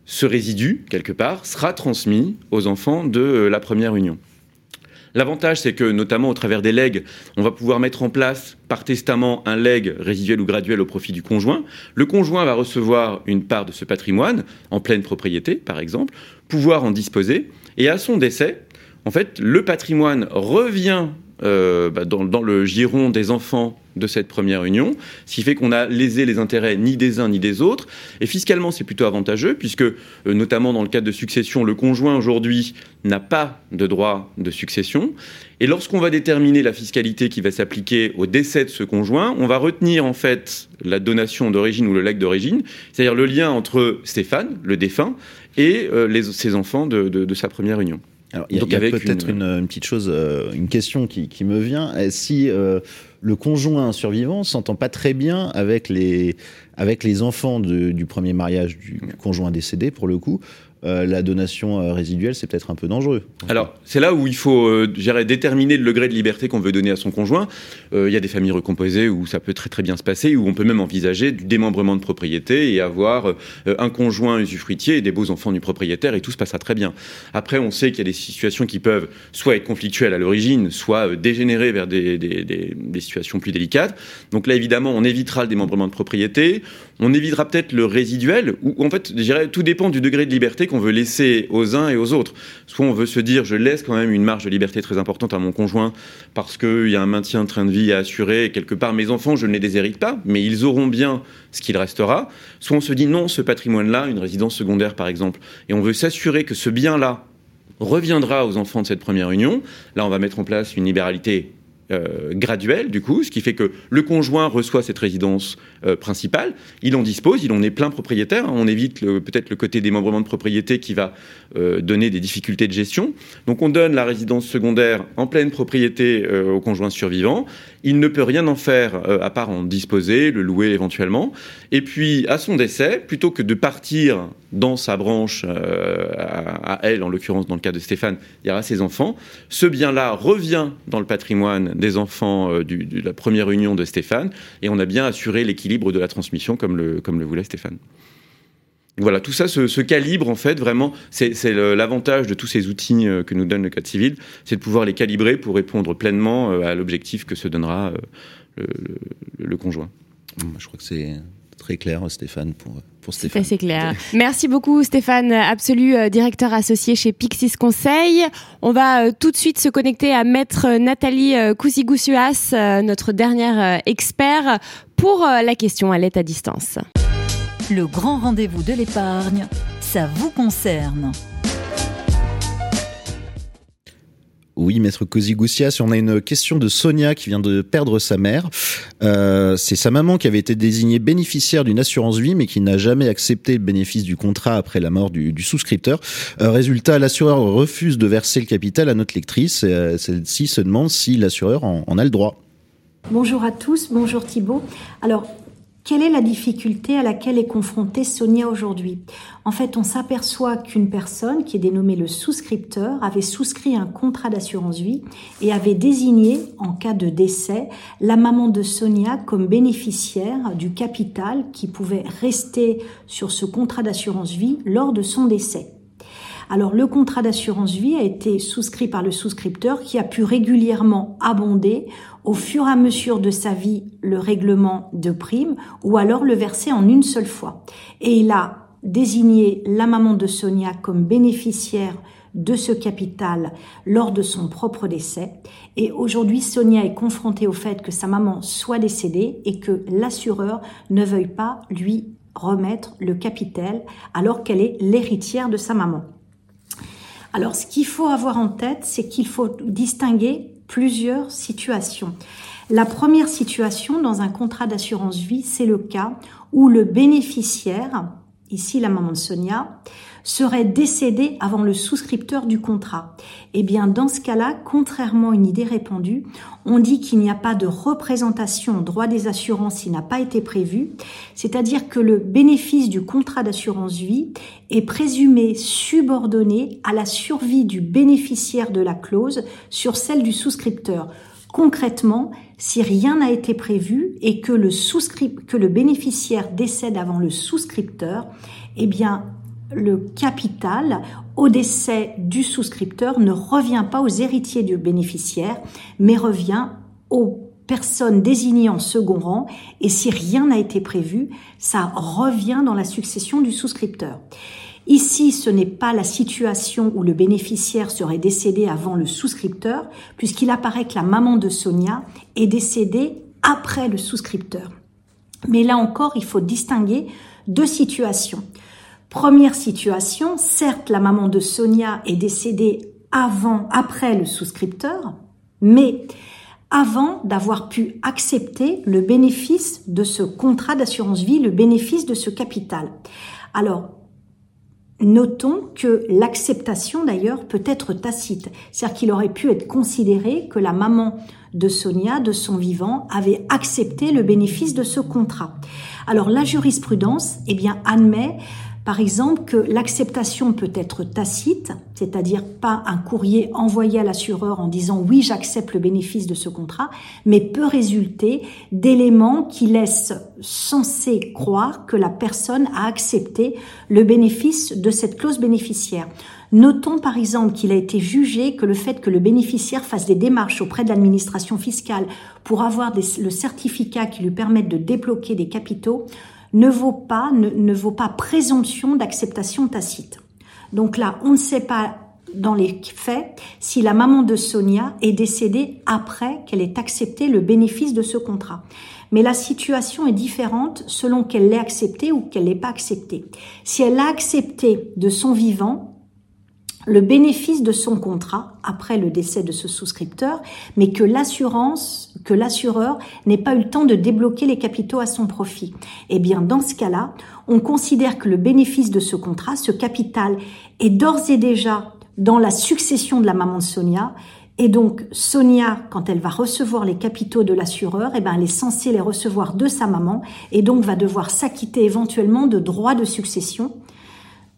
ce résidu, quelque part, sera transmis aux enfants de euh, la première union. L'avantage, c'est que, notamment au travers des legs, on va pouvoir mettre en place par testament un leg résiduel ou graduel au profit du conjoint. Le conjoint va recevoir une part de ce patrimoine en pleine propriété, par exemple, pouvoir en disposer, et à son décès, en fait, le patrimoine revient euh, bah, dans, dans, le giron des enfants de cette première union, ce qui fait qu'on a lésé les intérêts ni des uns ni des autres. Et fiscalement, c'est plutôt avantageux, puisque, euh, notamment dans le cadre de succession, le conjoint aujourd'hui n'a pas de droit de succession. Et lorsqu'on va déterminer la fiscalité qui va s'appliquer au décès de ce conjoint, on va retenir en fait la donation d'origine ou le legs d'origine, c'est-à-dire le lien entre Stéphane, le défunt, et euh, ses enfants de sa première union. Alors, il y a, peut-être une... Petite chose, euh, une question qui, qui me vient. Si euh, le conjoint survivant s'entend pas très bien avec les, avec les enfants de, du premier mariage du, du, conjoint décédé, pour le coup, euh, la donation euh, résiduelle, c'est peut-être un peu dangereux. Alors, c'est là où il faut euh, déterminer le degré de liberté qu'on veut donner à son conjoint. Euh, il y a des familles recomposées où ça peut très très bien se passer, où on peut même envisager du démembrement de propriété et avoir un conjoint usufruitier et des beaux enfants du propriétaire et tout se passera très bien. Après, on sait qu'il y a des situations qui peuvent soit être conflictuelles à l'origine, soit dégénérer vers des situations plus délicates. Donc là, évidemment, on évitera le démembrement de propriété, on évitera peut-être le résiduel, où en fait, je dirais, tout dépend du degré de liberté qu'on veut laisser aux uns et aux autres. Soit on veut se dire, je laisse quand même une marge de liberté très importante à mon conjoint parce qu'il y a un maintien de train de vie à assurer, et quelque part mes enfants, je ne les déshérite pas, mais ils auront bien ce qu'il restera. Soit on se dit, non, ce patrimoine-là, une résidence secondaire par exemple, et on veut s'assurer que ce bien-là reviendra aux enfants de cette première union. Là, on va mettre en place une libéralité euh, graduelle, du coup, ce qui fait que le conjoint reçoit cette résidence euh, principale, il en dispose, il en est plein propriétaire, hein, on évite peut-être le côté démembrement de propriété qui va euh, donner des difficultés de gestion. Donc on donne la résidence secondaire en pleine propriété euh, au conjoint survivant, il ne peut rien en faire à part en disposer, le louer éventuellement, et puis à son décès, plutôt que de partir dans sa branche à, à, elle, en l'occurrence dans le cas de Stéphane, il y aura ses enfants, ce bien-là revient dans le patrimoine des enfants euh, de la première union de Stéphane, et on a bien assuré l'équilibre de la transmission comme le, comme le voulait Stéphane. Voilà, tout ça se, calibre en fait vraiment. C'est l'avantage de tous ces outils euh, que nous donne le Code civil, c'est de pouvoir les calibrer pour répondre pleinement euh, à l'objectif que se donnera le, le, conjoint. Je crois que c'est très clair, Stéphane, pour, pour Stéphane. C'est clair. Merci beaucoup, Stéphane, absolu directeur associé chez Pixis Conseil. On va tout de suite se connecter à Maître Nathalie Cousigousuas, notre dernière expert, pour la question à l'aide à distance. Le grand rendez-vous de l'épargne, ça vous concerne. Oui, maître Cosigoussias, on a une question de Sonia qui vient de perdre sa mère. Euh, c'est sa maman qui avait été désignée bénéficiaire d'une assurance vie, mais qui n'a jamais accepté le bénéfice du contrat après la mort du, du souscripteur. Euh, résultat, l'assureur refuse de verser le capital à notre lectrice. Euh, Celle-ci se demande si l'assureur en, en a le droit. Bonjour à tous, bonjour Thibault. Alors, quelle est la difficulté à laquelle est confrontée Sonia aujourd'hui? En fait, on s'aperçoit qu'une personne qui est dénommée le souscripteur avait souscrit un contrat d'assurance vie et avait désigné, en cas de décès, la maman de Sonia comme bénéficiaire du capital qui pouvait rester sur ce contrat d'assurance vie lors de son décès. Alors le contrat d'assurance vie a été souscrit par le souscripteur qui a pu régulièrement abonder au fur et à mesure de sa vie le règlement de prime ou alors le verser en une seule fois. Et il a désigné la maman de Sonia comme bénéficiaire de ce capital lors de son propre décès. Et aujourd'hui, Sonia est confrontée au fait que sa maman soit décédée et que l'assureur ne veuille pas lui remettre le capital alors qu'elle est l'héritière de sa maman. Alors, ce qu'il faut avoir en tête, c'est qu'il faut distinguer plusieurs situations. La première situation dans un contrat d'assurance vie, c'est le cas où le bénéficiaire, ici la maman de Sonia, serait décédé avant le souscripteur du contrat. Eh bien, dans ce cas-là, contrairement à une idée répandue, on dit qu'il n'y a pas de représentation au droit des assurances s'il n'a pas été prévu, c'est-à-dire que le bénéfice du contrat d'assurance vie est présumé subordonné à la survie du bénéficiaire de la clause sur celle du souscripteur. Concrètement, si rien n'a été prévu et que le, que le bénéficiaire décède avant le souscripteur, eh bien, le capital au décès du souscripteur ne revient pas aux héritiers du bénéficiaire, mais revient aux personnes désignées en second rang. Et si rien n'a été prévu, ça revient dans la succession du souscripteur. Ici, ce n'est pas la situation où le bénéficiaire serait décédé avant le souscripteur, puisqu'il apparaît que la maman de Sonia est décédée après le souscripteur. Mais là encore, il faut distinguer deux situations. Première situation, certes, la maman de Sonia est décédée avant, après le souscripteur, mais avant d'avoir pu accepter le bénéfice de ce contrat d'assurance vie, le bénéfice de ce capital. Alors, Notons que l'acceptation d'ailleurs peut être tacite, c'est-à-dire qu'il aurait pu être considéré que la maman de Sonia, de son vivant, avait accepté le bénéfice de ce contrat. Alors la jurisprudence, eh bien, admet par exemple, que l'acceptation peut être tacite, c'est-à-dire pas un courrier envoyé à l'assureur en disant oui, j'accepte le bénéfice de ce contrat, mais peut résulter d'éléments qui laissent censé croire que la personne a accepté le bénéfice de cette clause bénéficiaire. Notons par exemple qu'il a été jugé que le fait que le bénéficiaire fasse des démarches auprès de l'administration fiscale pour avoir le certificat qui lui permette de débloquer des capitaux ne vaut pas, ne, vaut pas présomption d'acceptation tacite. Donc là, on ne sait pas dans les faits si la maman de Sonia est décédée après qu'elle ait accepté le bénéfice de ce contrat. Mais la situation est différente selon qu'elle l'ait accepté ou qu'elle l'ait pas accepté. Si elle l'a accepté de son vivant, le bénéfice de son contrat après le décès de ce souscripteur, mais que l'assurance, que l'assureur n'ait pas eu le temps de débloquer les capitaux à son profit. Eh bien, dans ce cas-là, on considère que le bénéfice de ce contrat, ce capital, est d'ores et déjà dans la succession de la maman de Sonia. Et donc, Sonia, quand elle va recevoir les capitaux de l'assureur, eh ben, elle est censée les recevoir de sa maman et donc va devoir s'acquitter éventuellement de droits de succession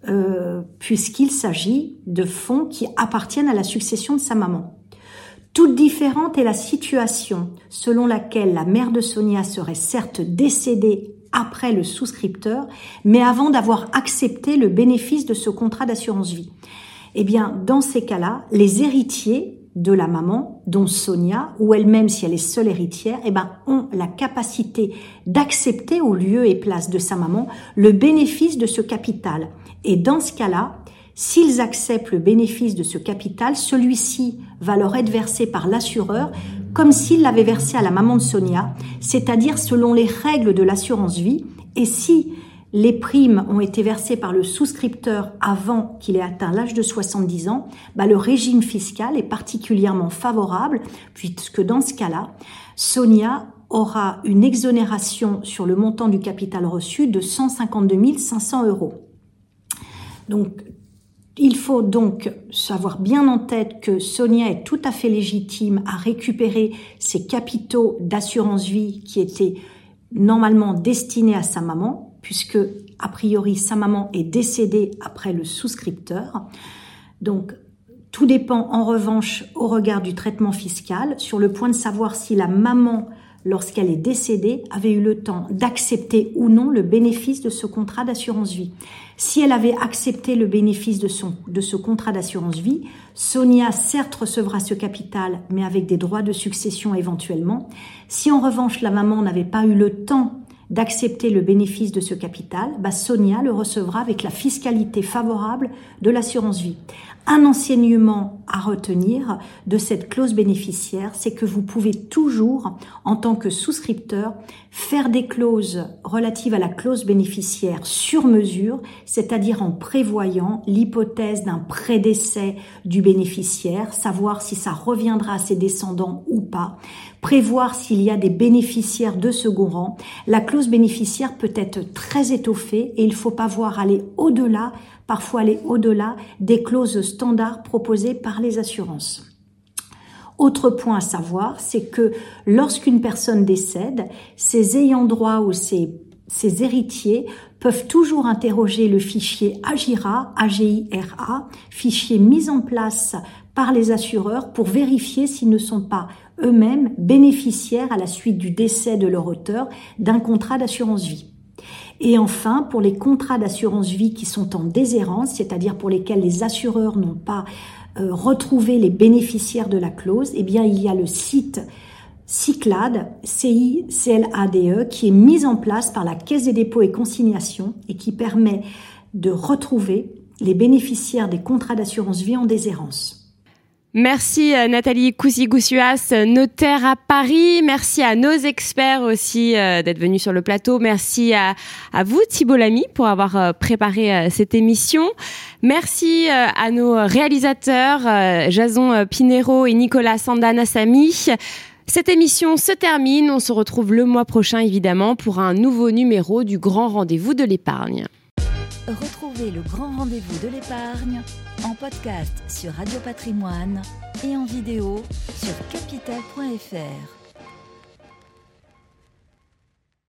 euh, puisqu'il s'agit de fonds qui appartiennent à la succession de sa maman. Toute différente est la situation selon laquelle la mère de Sonia serait certes décédée après le souscripteur, mais avant d'avoir accepté le bénéfice de ce contrat d'assurance vie. Eh bien, dans ces cas-là, les héritiers de la maman, dont Sonia, ou elle-même si elle est seule héritière, eh ben, ont la capacité d'accepter au lieu et place de sa maman le bénéfice de ce capital. Et dans ce cas-là, s'ils acceptent le bénéfice de ce capital, celui-ci va leur être versé par l'assureur comme s'il l'avait versé à la maman de Sonia, c'est-à-dire selon les règles de l'assurance vie. Et si les primes ont été versées par le souscripteur avant qu'il ait atteint l'âge de 70 ans, bah le régime fiscal est particulièrement favorable puisque dans ce cas-là, Sonia aura une exonération sur le montant du capital reçu de 152 500 euros. Donc, il faut donc savoir bien en tête que Sonia est tout à fait légitime à récupérer ses capitaux d'assurance vie qui étaient normalement destinés à sa maman, puisque a priori sa maman est décédée après le souscripteur. Donc tout dépend en revanche au regard du traitement fiscal sur le point de savoir si la maman lorsqu'elle est décédée, avait eu le temps d'accepter ou non le bénéfice de ce contrat d'assurance vie. Si elle avait accepté le bénéfice de, son, de ce contrat d'assurance vie, Sonia certes recevra ce capital, mais avec des droits de succession éventuellement. Si en revanche la maman n'avait pas eu le temps d'accepter le bénéfice de ce capital, bah Sonia le recevra avec la fiscalité favorable de l'assurance vie. Un enseignement à retenir de cette clause bénéficiaire, c'est que vous pouvez toujours, en tant que souscripteur, faire des clauses relatives à la clause bénéficiaire sur mesure, c'est-à-dire en prévoyant l'hypothèse d'un prédécès du bénéficiaire, savoir si ça reviendra à ses descendants ou pas, prévoir s'il y a des bénéficiaires de second rang. La clause bénéficiaire peut être très étoffée et il faut pas voir aller au-delà parfois aller au-delà des clauses standards proposées par les assurances. Autre point à savoir, c'est que lorsqu'une personne décède, ses ayants droit ou ses, ses héritiers peuvent toujours interroger le fichier AGIRA, AGIRA, fichier mis en place par les assureurs pour vérifier s'ils ne sont pas eux-mêmes bénéficiaires à la suite du décès de leur auteur d'un contrat d'assurance vie. Et enfin, pour les contrats d'assurance vie qui sont en déshérence, c'est-à-dire pour lesquels les assureurs n'ont pas euh, retrouvé les bénéficiaires de la clause, eh bien, il y a le site CICLAD, C-I-C-L-A-D-E, qui est mis en place par la Caisse des dépôts et consignations et qui permet de retrouver les bénéficiaires des contrats d'assurance vie en déshérence. Merci euh, Nathalie Cousigoussias, notaire à Paris. Merci à nos experts aussi euh, d'être venus sur le plateau. Merci à, vous Thibault Lamy pour avoir euh, préparé cette émission. Merci à nos réalisateurs Jason Pinero et Nicolas Sandanassami. Cette émission se termine. On se retrouve le mois prochain évidemment pour un nouveau numéro du Grand Rendez-vous de l'épargne. Retrouvez le Grand Rendez-vous de l'épargne en podcast sur Radio Patrimoine et en vidéo sur capital.fr.